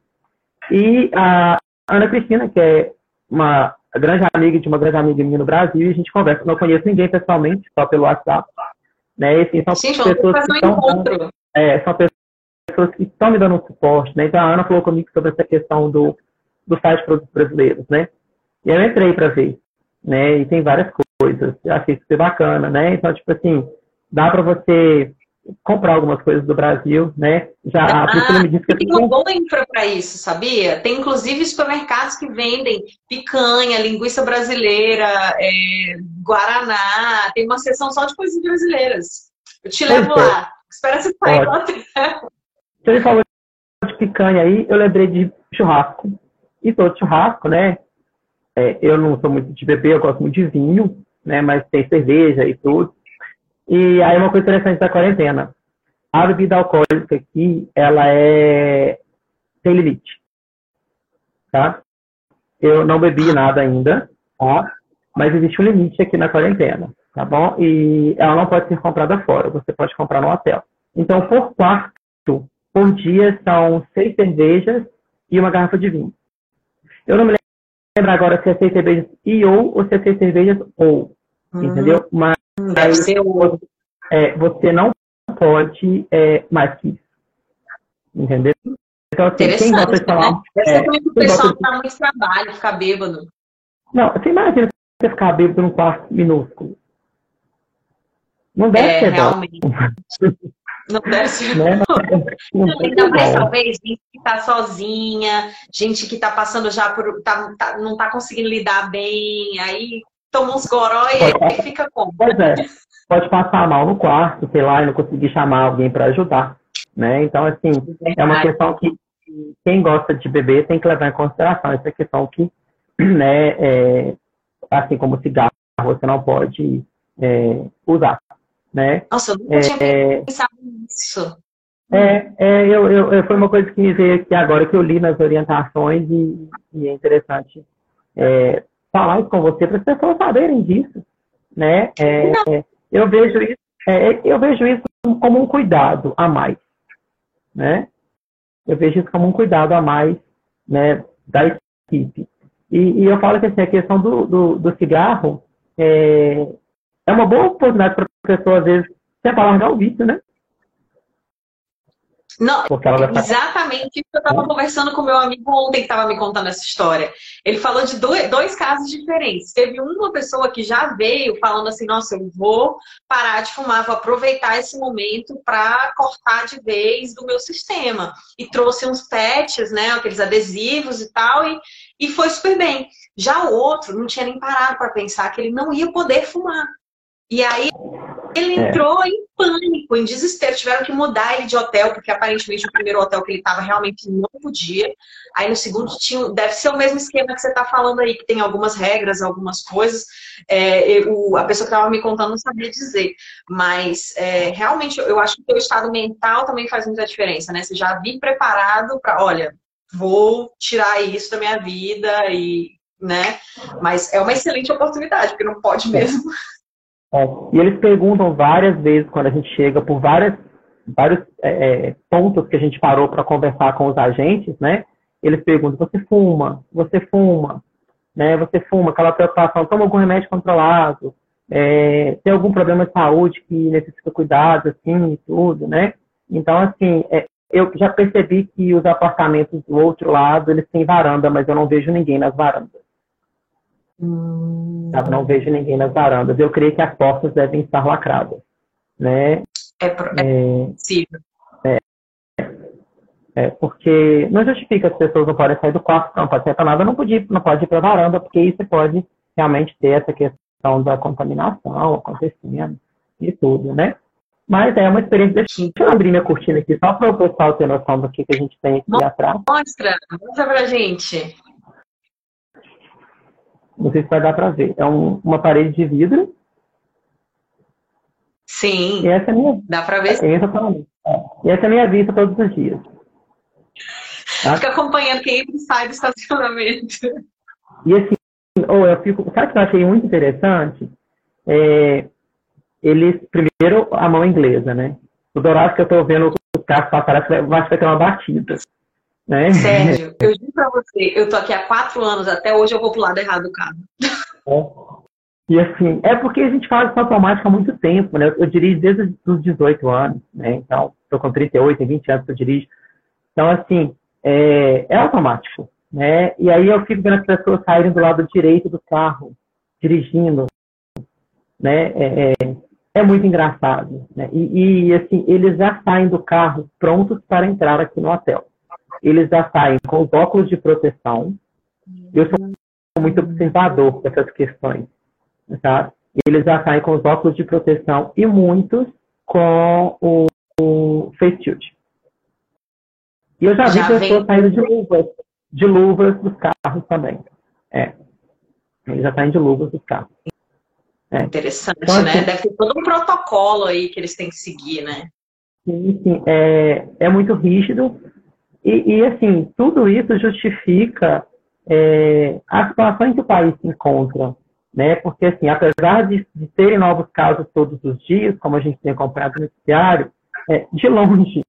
E a Ana Cristina, que é uma grande amiga de uma grande amiga minha no Brasil, e a gente conversa. Não conheço ninguém pessoalmente, só pelo WhatsApp. Né? E, assim, são Sim, pessoas que estão, é, são pessoas pessoas que estão me dando um suporte, né? Então a Ana falou comigo sobre essa questão do, do site Produtos Brasileiros, né? E eu entrei para ver, né? E tem várias coisas, eu achei super bacana, né? Então, tipo assim, dá para você comprar algumas coisas do Brasil, né? Já ah, a Priscila me disse que tem uma boa infra para isso, sabia? Tem inclusive supermercados que vendem picanha, linguiça brasileira, é, guaraná, tem uma seção só de coisas brasileiras. Eu te levo é. lá. Espera você sair lá. Você falou de picanha aí, eu lembrei de churrasco. E de churrasco, né? É, eu não sou muito de beber, eu gosto muito de vinho, né? Mas tem cerveja e tudo. E aí uma coisa interessante da quarentena. A bebida alcoólica aqui, ela é tem limite. Tá? Eu não bebi nada ainda, tá? Mas existe um limite aqui na quarentena, tá bom? E ela não pode ser comprada fora, você pode comprar no hotel. Então, por quarto, por dia são seis cervejas e uma garrafa de vinho. Eu não me lembro agora se é seis cervejas e ou ou se é seis cervejas ou. Uhum. Entendeu? Mas Deve ser é, você não pode é, mais que isso. Entendeu? Então, assim, quem gosta de falar. Né? Deve ser o pessoal que dá muito trabalho, ficar bêbado. Não, você imagina você ficar bêbado num quarto minúsculo. Não deve é, ser realmente. Não deve ser. Né? Não, ainda mais talvez gente que está sozinha, gente que está passando já por. Tá, tá, não está conseguindo lidar bem, aí toma uns goró e aí fica como? Pois é. Pode passar mal no quarto, sei lá, e não conseguir chamar alguém para ajudar. Né? Então, assim, é uma questão que quem gosta de beber tem que levar em consideração essa questão que, né, é, assim como cigarro, você não pode é, usar, né? Nossa, eu nunca é, tinha pensado nisso. É, é eu, eu, foi uma coisa que me veio aqui agora que eu li nas orientações e, e é interessante é, falar isso com você para as pessoas saberem disso, né? É, é eu vejo isso, é, eu vejo isso como um cuidado a mais, né? Eu vejo isso como um cuidado a mais, né, da equipe. E, e eu falo que assim, a questão do, do, do cigarro é, é uma boa oportunidade para pessoa, às vezes, tentar largar o vício, né? Não, exatamente isso que eu estava conversando com meu amigo ontem que estava me contando essa história. Ele falou de dois, dois, casos diferentes. Teve uma pessoa que já veio falando assim: nossa, eu vou parar de fumar, vou aproveitar esse momento para cortar de vez do meu sistema. E trouxe uns patches, né, aqueles adesivos e tal, e, e foi super bem. Já o outro não tinha nem parado para pensar que ele não ia poder fumar. E aí ele é. entrou é. em pânico, em desespero. Tiveram que mudar ele de hotel, porque aparentemente o primeiro hotel que ele estava realmente não podia. Aí no segundo tinha, deve ser o mesmo esquema que você está falando aí, que tem algumas regras, algumas coisas. É, eu, a pessoa que estava me contando não sabia dizer. Mas é, realmente eu acho que o teu estado mental também faz muita diferença, né? Você já vir preparado para, olha, vou tirar isso da minha vida e, né? Mas é uma excelente oportunidade, porque não pode é. mesmo. E eles perguntam várias vezes quando a gente chega por várias, vários é, é pontos que a gente parou para conversar com os agentes, né? Eles perguntam: você fuma? Você fuma? Né? Você fuma? Aquela preocupação: toma algum remédio controlado? É, tem algum problema de saúde que necessita cuidado, assim, e tudo, né? Então, assim, é, eu já percebi que os apartamentos do outro lado, eles têm varanda, mas eu não vejo ninguém nas varandas. Hum. Não vejo ninguém nas varandas. Eu creio que as portas devem estar lacradas. Né? É, é possível. É, é, porque não justifica as pessoas não podem sair do quarto, não pode sair para nada, não pode, não pode ir para a varanda, porque isso pode realmente ter essa questão da contaminação acontecendo e tudo, né? Mas é uma experiência. Deixa eu abrir minha cortina aqui, só para o pessoal ter noção do que, que a gente tem aqui mostra, atrás. Mostra, mostra para gente. Não sei se vai dar para ver. É um, uma parede de vidro. Sim. E essa é minha. Dá para ver? É, exatamente. É. E essa é a minha vista todos os dias. Tá? Fica acompanhando quem entra e sai do estacionamento. E assim, ou eu fico. Sabe o que eu achei muito interessante? É, eles, primeiro, a mão inglesa, né? O Dourado que eu estou vendo os carros passar, acho que vai ter uma batida. Né? Sérgio, eu digo pra você, eu tô aqui há quatro anos, até hoje eu vou pro lado errado do carro. É. E assim, é porque a gente faz isso automático há muito tempo, né? Eu dirijo desde os 18 anos, né? Então, tô com 38, tem 20 anos que eu dirijo. Então, assim, é, é automático, né? E aí eu fico vendo as pessoas saírem do lado direito do carro, dirigindo, né? É, é, é muito engraçado, né? E, e, assim, eles já saem do carro prontos para entrar aqui no hotel eles já saem com os óculos de proteção. Eu sou muito observador dessas questões, tá? Eles já saem com os óculos de proteção e muitos com o, o face shield. E eu já, já vi pessoas saindo de luvas, de luvas dos carros também. É. Eles já saem de luvas dos carros. É. Interessante, então, né? Assim, Deve ter todo um protocolo aí que eles têm que seguir, né? Sim, sim. É, é muito rígido, e, e assim, tudo isso justifica é, a situação em que o país se encontra. Né? Porque, assim, apesar de, de terem novos casos todos os dias, como a gente tem acompanhado no noticiário, é, de longe,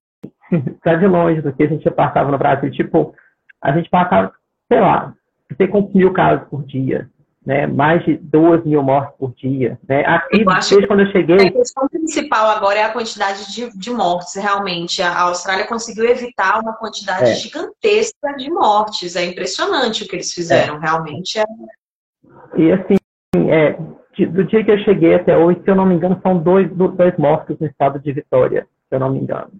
está de longe do que a gente passava no Brasil. Tipo, a gente passava, sei lá, ter quantos mil casos por dia, né? Mais de duas mil mortes por dia. Né? Aqui, desde quando eu cheguei. A questão principal agora é a quantidade de, de mortes, realmente. A Austrália conseguiu evitar uma quantidade é. gigantesca de mortes. É impressionante o que eles fizeram, é. realmente. É... E assim, é, do dia que eu cheguei até hoje, se eu não me engano, são dois, dois mortos no estado de Vitória, se eu não me engano.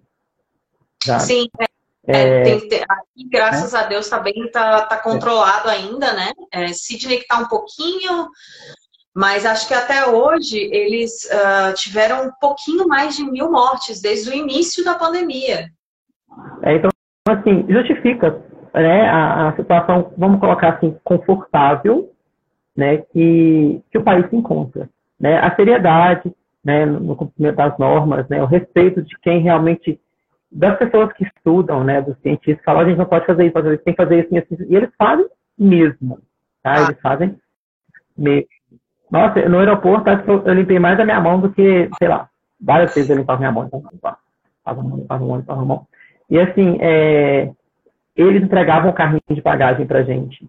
Sim, é, é, é ter, aqui, graças né? a Deus, também está tá, tá controlado ainda, né? É, Sydney que está um pouquinho, mas acho que até hoje eles uh, tiveram um pouquinho mais de mil mortes desde o início da pandemia. É, então, assim, justifica né, a, a, situação, vamos colocar assim, confortável né, que, que o país se encontra. Né? A seriedade né, no cumprimento das normas, né, o respeito de quem realmente, das pessoas que estudam, né, dos cientistas, falam, a gente não pode fazer isso, tem que fazer isso, assim, e eles fazem mesmo. Tá? Eles fazem mesmo. Nossa, no aeroporto eu limpei mais a minha mão do que, sei lá, várias vezes eu limpava minha mão. Então, limpava a mão, limpava a mão, limpava a mão. E assim, é, eles entregavam o carrinho de bagagem pra gente.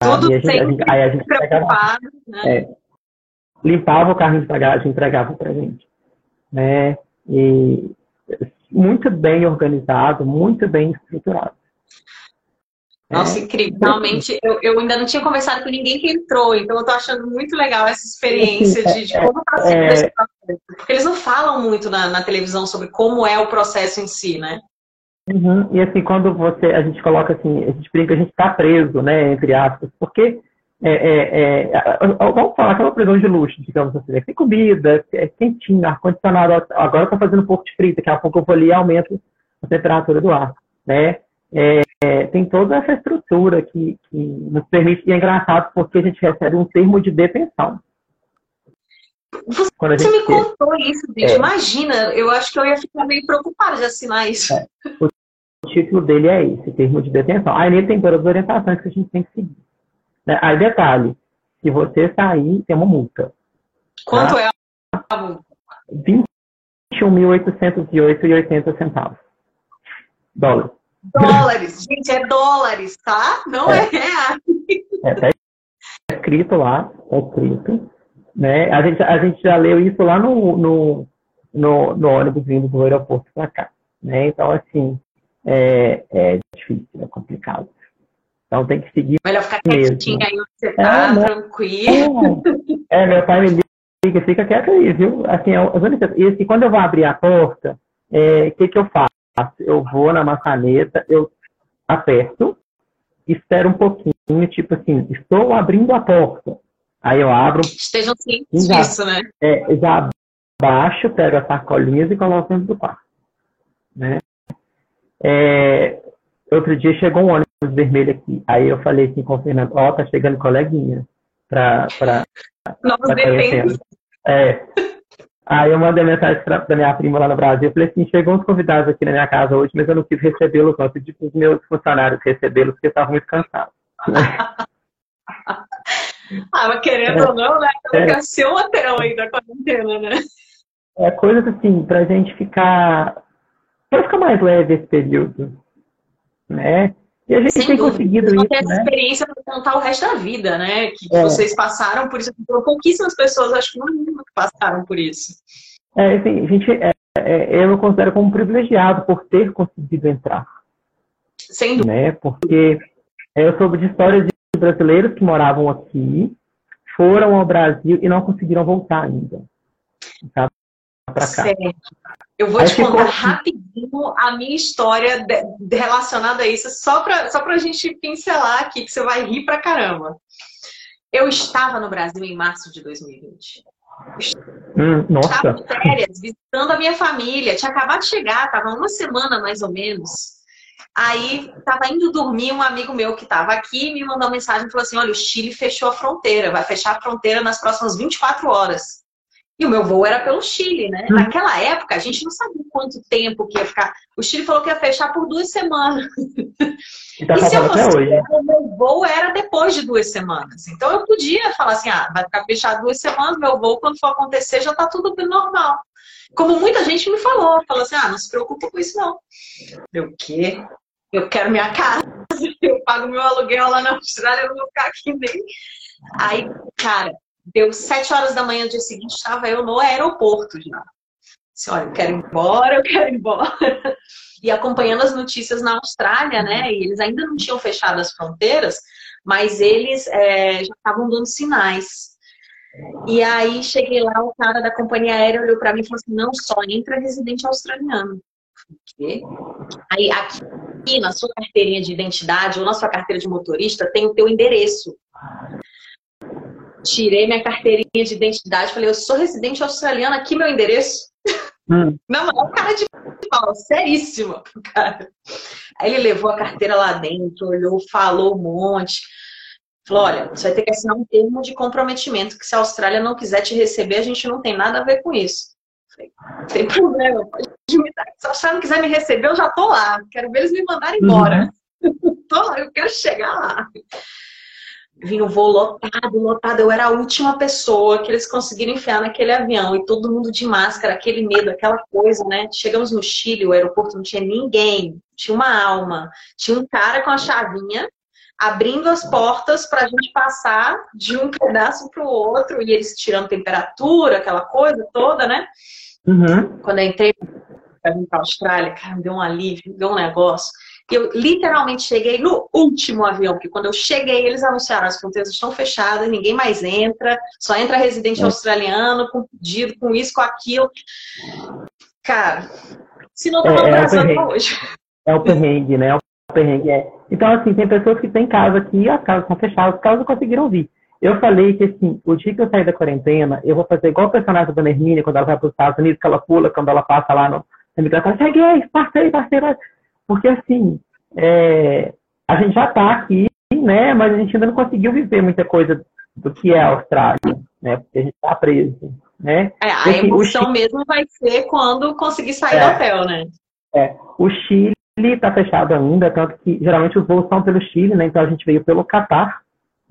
Tudo a gente, a gente, aí a gente preocupado, né? É, limpava o carrinho de bagagem, entregava pra gente. Né? E muito bem organizado, muito bem estruturado. Nossa, é. incrível. Realmente, eu, eu ainda não tinha conversado com ninguém que entrou, então eu tô achando muito legal essa experiência de, de como está sendo é... esse processo. Porque eles não falam muito na, na, televisão sobre como é o processo em si, né? Uhum. E assim, quando você, a gente coloca assim, a gente brinca, a gente está preso, né, entre aspas, porque é, é, é, vamos falar que é uma prisão de luxo, digamos assim, né? tem comida, é quentinho, ar-condicionado, agora está fazendo um pouco de frio, daqui a pouco eu vou ali e aumento a temperatura do ar, né? É, tem toda essa estrutura que, que nos permite, e é engraçado porque a gente recebe um termo de detenção. Você gente... me contou isso, gente. É. Imagina, eu acho que eu ia ficar meio preocupada de assinar isso. É. O título dele é esse, termo de detenção. Aí nele tem todas as orientações que a gente tem que seguir. Né? Aí detalhe, se você sair, tem uma multa. Quanto tá? é a multa? 21.808,80 centavos. Dólares. Dólares, gente, é dólares, tá? Não é, é reais. É, tá escrito lá, tá escrito. Né? A, gente, a gente já leu isso lá no, no, no, no ônibus vindo do aeroporto para cá. Né? Então, assim, é, é difícil, é complicado. Então tem que seguir. Melhor ficar quietinho aí onde você tá, é, tranquilo. É, é, meu pai me liga, fica quieto aí, viu? Assim, eu, eu, e assim, quando eu vou abrir a porta, o é, que, que eu faço? Eu vou na maçaneta, eu aperto, espero um pouquinho, tipo assim, estou abrindo a porta. Aí eu abro. Estejam cientes disso, né? É, já baixo, pego as sacolinhas e coloco dentro do quarto. Né? É, outro dia chegou um ônibus vermelho aqui. Aí eu falei assim com o Fernando, ó, oh, tá chegando coleguinha pra, pra, Novos pra É. Aí eu mandei mensagem pra, pra minha prima lá no Brasil. Eu falei assim, chegou uns convidados aqui na minha casa hoje, mas eu não quis recebê-los não. Eu pedi pros meus funcionários recebê-los porque estavam muito cansados. ah, mas querendo é, ou não, né? É, é hotel aí da quarentena, né? É coisa assim, pra gente ficar para ficar mais leve esse período, né? E a gente Sem tem dúvida. conseguido isso, essa né? experiência para contar o resto da vida, né? Que, é. vocês passaram por isso. Pouquíssimas pessoas, acho que não passaram por isso. É, assim, a gente, é, é, eu me considero como privilegiado por ter conseguido entrar. Sem dúvida. Né? Porque eu soube de histórias de brasileiros que moravam aqui, foram ao Brasil e não conseguiram voltar ainda. Tá? Pra cá. Certo. Eu vou Aí te contar rapidinho a minha história de, de, relacionada a isso, só para só a gente pincelar aqui, que você vai rir pra caramba. Eu estava no Brasil em março de 2020. Hum, nossa. Estava de férias, visitando a minha família. Tinha acabado de chegar, estava uma semana mais ou menos. Aí estava indo dormir, um amigo meu que estava aqui me mandou uma mensagem e falou assim: olha, o Chile fechou a fronteira, vai fechar a fronteira nas próximas 24 horas. E o meu voo era pelo Chile, né? Uhum. Naquela época, a gente não sabia quanto tempo que ia ficar. O Chile falou que ia fechar por duas semanas. E, tá e se eu fosse hoje. o meu voo era depois de duas semanas. Então eu podia falar assim, ah, vai ficar fechado duas semanas, meu voo, quando for acontecer, já tá tudo normal. Como muita gente me falou, falou assim, ah, não se preocupa com isso não. Eu, o quê? Eu quero minha casa, eu pago meu aluguel lá na Austrália, eu não vou ficar aqui nem. Aí, cara, Deu sete horas da manhã dia seguinte, estava eu no aeroporto já. Disse, olha, eu quero ir embora, eu quero ir embora. E acompanhando as notícias na Austrália, né? E eles ainda não tinham fechado as fronteiras, mas eles é, já estavam dando sinais. E aí cheguei lá, o cara da companhia aérea olhou para mim e falou assim: não, só entra residente australiano. Aí aqui na sua carteirinha de identidade ou na sua carteira de motorista tem o teu endereço tirei minha carteirinha de identidade, falei, eu sou residente australiana, aqui meu endereço. Hum. Não, é um cara de pau, seríssimo, cara. Aí ele levou a carteira lá dentro, olhou, falou um monte. Falou, olha, você vai ter que assinar um termo de comprometimento, que se a Austrália não quiser te receber, a gente não tem nada a ver com isso. Falei, tem problema, pode me dar. Se a Austrália não quiser me receber, eu já tô lá. Quero ver eles me mandarem embora. Uhum. tô lá, eu quero chegar lá. Vim no voo lotado, lotado. Eu era a última pessoa que eles conseguiram enfiar naquele avião e todo mundo de máscara, aquele medo, aquela coisa, né? Chegamos no Chile, o aeroporto não tinha ninguém, tinha uma alma. Tinha um cara com a chavinha abrindo as portas para a gente passar de um pedaço para o outro e eles tirando temperatura, aquela coisa toda, né? Uhum. Quando eu entrei para vir para a Austrália, cara, me deu um alívio, deu um negócio. Eu literalmente cheguei no último avião, porque quando eu cheguei, eles anunciaram as fronteiras estão fechadas, ninguém mais entra, só entra residente é. australiano, com pedido, com isso, com aquilo. Cara, se não tá é, Brasil é hoje. É o perrengue, né? É o perrengue, é. Então, assim, tem pessoas que têm casa aqui, as casas estão fechadas, as casas não conseguiram vir. Eu falei que, assim, o dia que eu sair da quarentena, eu vou fazer igual o personagem da Hermínia, quando ela vai para os Estados Unidos, que ela pula, quando ela passa lá no, no migratório, cheguei, passei, passei, passei. Porque, assim, é, a gente já está aqui, né, mas a gente ainda não conseguiu viver muita coisa do que é a Austrália, né, porque a gente está preso, né. É, a assim, emoção Chile... mesmo vai ser quando conseguir sair é, do hotel, né. É, o Chile está fechado ainda, tanto que geralmente os voos são pelo Chile, né? Então a gente veio pelo Catar,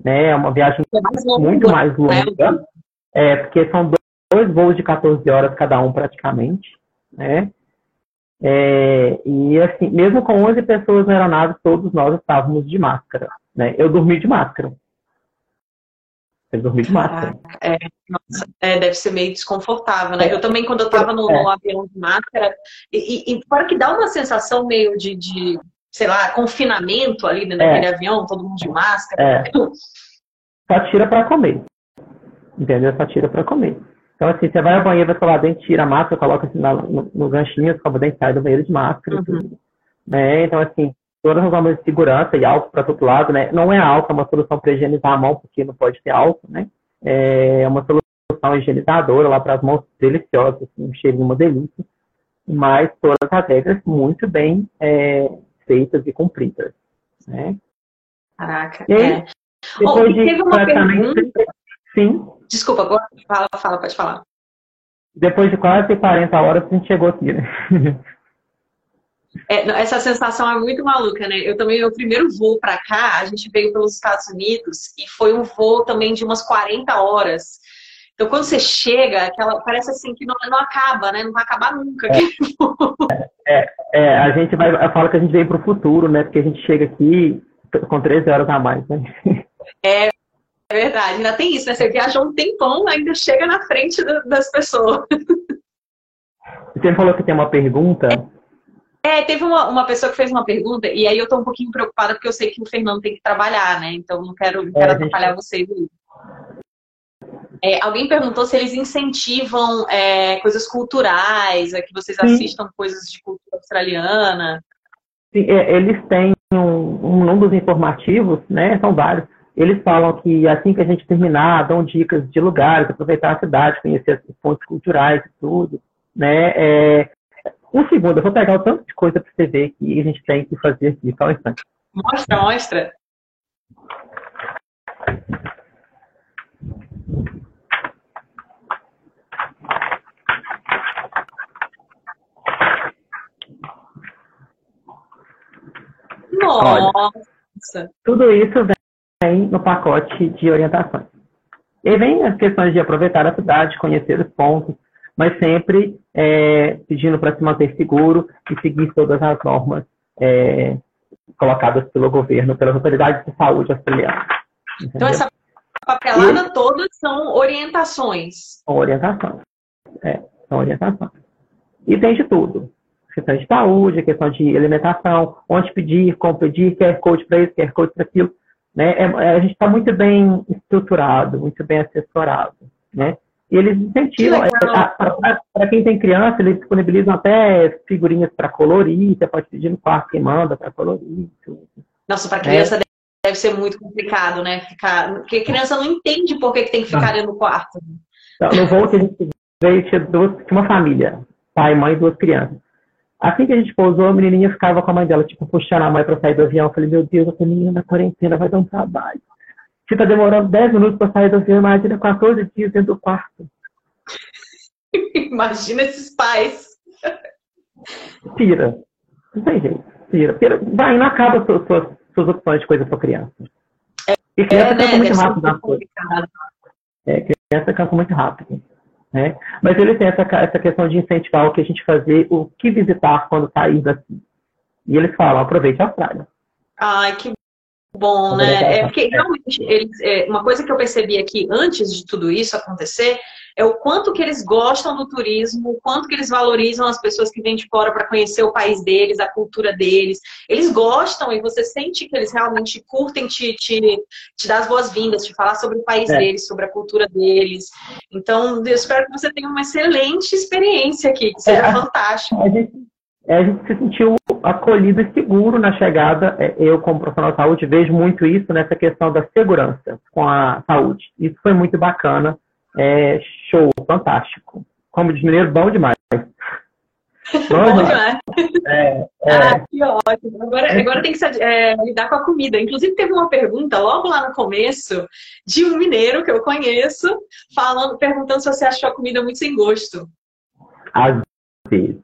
né? É uma viagem é mais longa, muito mais longa, né? é, porque são dois voos de 14 horas cada um praticamente, né? É, e assim, mesmo com 11 pessoas na aeronave, todos nós estávamos de máscara, né? Eu dormi de máscara. Você dormir de máscara. É, nossa, é, deve ser meio desconfortável, né? É. Eu também, quando eu estava no, no, é. avião de máscara, e, e, para que dá uma sensação meio de, de sei lá, confinamento ali dentro é. daquele avião, todo mundo de máscara. É. Só tira para comer. Entendeu? Só tira para comer. Então, assim, você vai ao banheiro, vai escovar dente, tira a máscara, coloca assim no, no ganchinho, escova dente, sai do banheiro de máscara uhum. tudo. Né? Então, assim, todas as normas de segurança e álcool para todo lado, né? Não é álcool, é uma solução para higienizar a mão, porque não pode ter álcool, né? É uma solução higienizadora lá para as mãos deliciosas, assim, um cheirinho uma delícia, mas todas as regras muito bem é, feitas e cumpridas, né? Caraca, e aí, é. Depois oh, de teve uma pergunta... Sim. Desculpa, agora fala, fala, pode falar. Depois de quase 40 horas, a gente chegou aqui, né? É, essa sensação é muito maluca, né? Eu também, meu primeiro voo para cá, a gente veio pelos Estados Unidos e foi um voo também de umas 40 horas. Então, quando você chega, aquela, parece assim que não, não acaba, né? Não vai acabar nunca. É, é, é, a gente vai, eu falo que a gente veio para o futuro, né? Porque a gente chega aqui com 13 horas a mais, né? É, é verdade, ainda tem isso, né? Você viaja um tempão, ainda chega na frente das pessoas. Você falou que tem uma pergunta. É, teve uma, uma pessoa que fez uma pergunta, e aí eu tô um pouquinho preocupada porque eu sei que o Fernando tem que trabalhar, né? Então não quero, não quero é, atrapalhar gente... vocês. É, alguém perguntou se eles incentivam é, coisas culturais, é, que vocês Sim. assistam coisas de cultura australiana. Sim, é, eles têm um, um, dos informativos, né? São vários. Eles falam que assim que a gente terminar, dão dicas de lugares, aproveitar a cidade, conhecer os pontos culturais e tudo, né? É, um segundo, eu vou pegar o tanto de coisa para você ver que a gente tem que fazer aqui. Só um instante. Mostra, mostra. Nossa! Olha, tudo isso vem no pacote de orientações. E vem as questões de aproveitar a cidade, conhecer os pontos, mas sempre é, pedindo para se manter seguro e seguir todas as normas é, colocadas pelo governo, pelas autoridades de saúde australianas. Então, essa papelada e, toda são orientações. São orientações. É, são orientações. E tem de tudo. Questão de saúde, questão de alimentação, onde pedir, como pedir, QR Code para isso, QR Code para aquilo. Né? É, é a gente está muito bem estruturado, muito bem assessorado. Né? E eles incentivam, é, para quem tem criança, eles disponibilizam até figurinhas para colorir, você pode pedir no quarto quem manda para colorir. Tudo. Nossa, para criança é. deve ser muito complicado, né? Ficar... Porque a criança não entende por que, que tem que ficar ali no quarto. No voo que a gente veio, tinha, duas, tinha uma família, pai, mãe e duas crianças. Assim que a gente pousou, a menininha ficava com a mãe dela, tipo, puxando a mãe para sair do avião. Eu falei, meu Deus, essa menina na quarentena vai dar um trabalho. Se tá demorando 10 minutos para sair do avião, imagina 14 dias dentro do quarto. imagina esses pais. Tira. Não tem jeito. Tira. Tira. Vai, não acaba suas, suas, suas opções de coisa para criança. E criança é, cansa né? muito rápido nas coisas. É, criança cansa muito rápido. Né? Mas ele tem essa, essa questão de incentivar o que a gente fazer, o que visitar quando sair daqui. E eles falam, aproveite a Austrália. Ai, que bom, né? É porque realmente, eles, é, uma coisa que eu percebi aqui antes de tudo isso acontecer é o quanto que eles gostam do turismo, o quanto que eles valorizam as pessoas que vêm de fora para conhecer o país deles, a cultura deles. Eles gostam e você sente que eles realmente curtem te, te, te dar as boas-vindas, te falar sobre o país é. deles, sobre a cultura deles. Então, eu espero que você tenha uma excelente experiência aqui, que seja é, fantástico. A gente, a gente se sentiu acolhido e seguro na chegada. É, eu, como profissional de saúde, vejo muito isso nessa questão da segurança com a saúde. Isso foi muito bacana é show, fantástico. Como de mineiro, bom demais. Bom, bom demais. É, é... Ah, que ótimo. Agora, agora tem que é, lidar com a comida. Inclusive, teve uma pergunta logo lá no começo de um mineiro que eu conheço, falando, perguntando se você achou a comida muito sem gosto. Às vezes.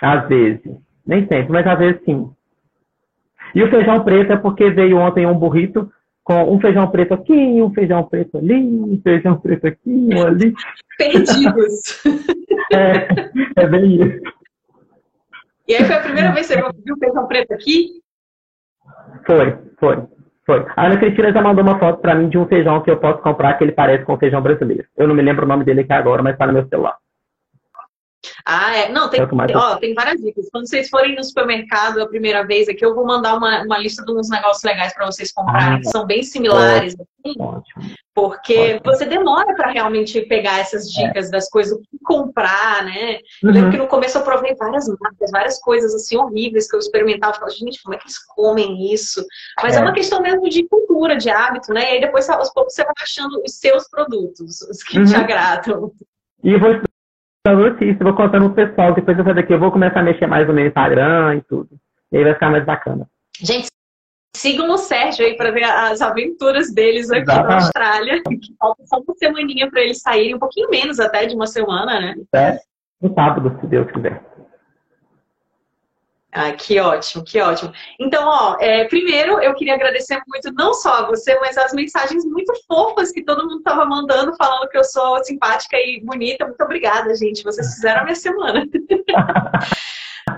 Às vezes. Nem sempre, mas às vezes sim. E o feijão preto é porque veio ontem um burrito com um feijão preto aqui, um feijão preto ali, um feijão preto aqui, um ali. Perdidos. é, é bem isso. E aí foi a primeira vez que você viu feijão preto aqui? Foi, foi, foi. A Ana Cristina já mandou uma foto para mim de um feijão que eu posso comprar que ele parece com feijão brasileiro. Eu não me lembro o nome dele aqui agora, mas está no meu celular. Ah, é. Não, tem, é ó, tem várias dicas. Quando vocês forem no supermercado a primeira vez aqui, eu vou mandar uma, uma lista de uns negócios legais para vocês comprarem, ah, que são bem similares. Assim, porque ótimo. você demora para realmente pegar essas é. dicas é. das coisas, o que comprar, né? Eu lembro uhum. que no começo eu provei várias marcas, várias coisas assim horríveis que eu experimentava. Eu falava, gente, como é que eles comem isso? Mas é. é uma questão mesmo de cultura, de hábito, né? E aí depois, aos poucos, você vai achando os seus produtos, os que uhum. te agradam. E vou notícia, vou contando pro pessoal. Depois dessa daqui eu vou começar a mexer mais no meu Instagram e tudo. E aí vai ficar mais bacana. Gente, sigam o Sérgio aí para ver as aventuras deles aqui Exatamente. na Austrália. Falta só uma semaninha para eles saírem, um pouquinho menos até de uma semana, né? É, no sábado, se Deus quiser. Ah, que ótimo, que ótimo. Então, ó, é, primeiro eu queria agradecer muito não só a você, mas as mensagens muito fofas que todo mundo estava mandando, falando que eu sou simpática e bonita. Muito obrigada, gente. Vocês fizeram a minha semana.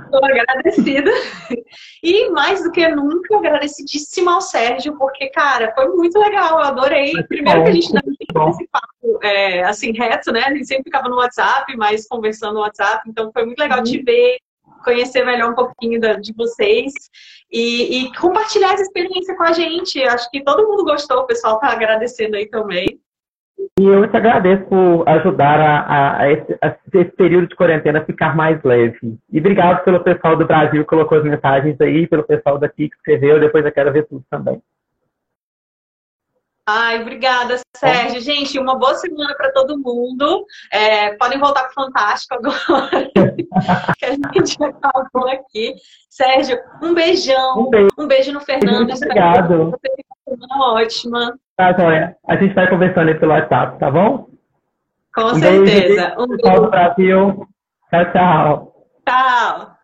Estou agradecida. E mais do que nunca, agradecidíssima ao Sérgio, porque, cara, foi muito legal, eu adorei. Primeiro que a gente não tem esse papo é, assim, reto, né? A gente sempre ficava no WhatsApp, mas conversando no WhatsApp, então foi muito legal te uhum. ver, conhecer melhor um pouquinho da, de vocês e, e, compartilhar essa experiência com a gente. Acho que todo mundo gostou, o pessoal está agradecendo aí também. E eu te agradeço por ajudar a, a, a, esse, a, esse, período de quarentena ficar mais leve. E obrigado pelo pessoal do Brasil que colocou as mensagens aí, pelo pessoal daqui que escreveu, depois eu quero ver tudo também. Ai, obrigada, Sérgio. Gente, uma boa semana para todo mundo. É, podem voltar para o Fantástico agora, que a gente acabou aqui. Sérgio, um beijão. Um beijo, um beijo no Fernando. Muito obrigado. Você tenha uma semana ótima. Tá, Joia. A gente vai conversando aí pelo WhatsApp, tá bom? Com um certeza. Beijo, um beijo. do Brasil. Tchau, tchau. Tchau.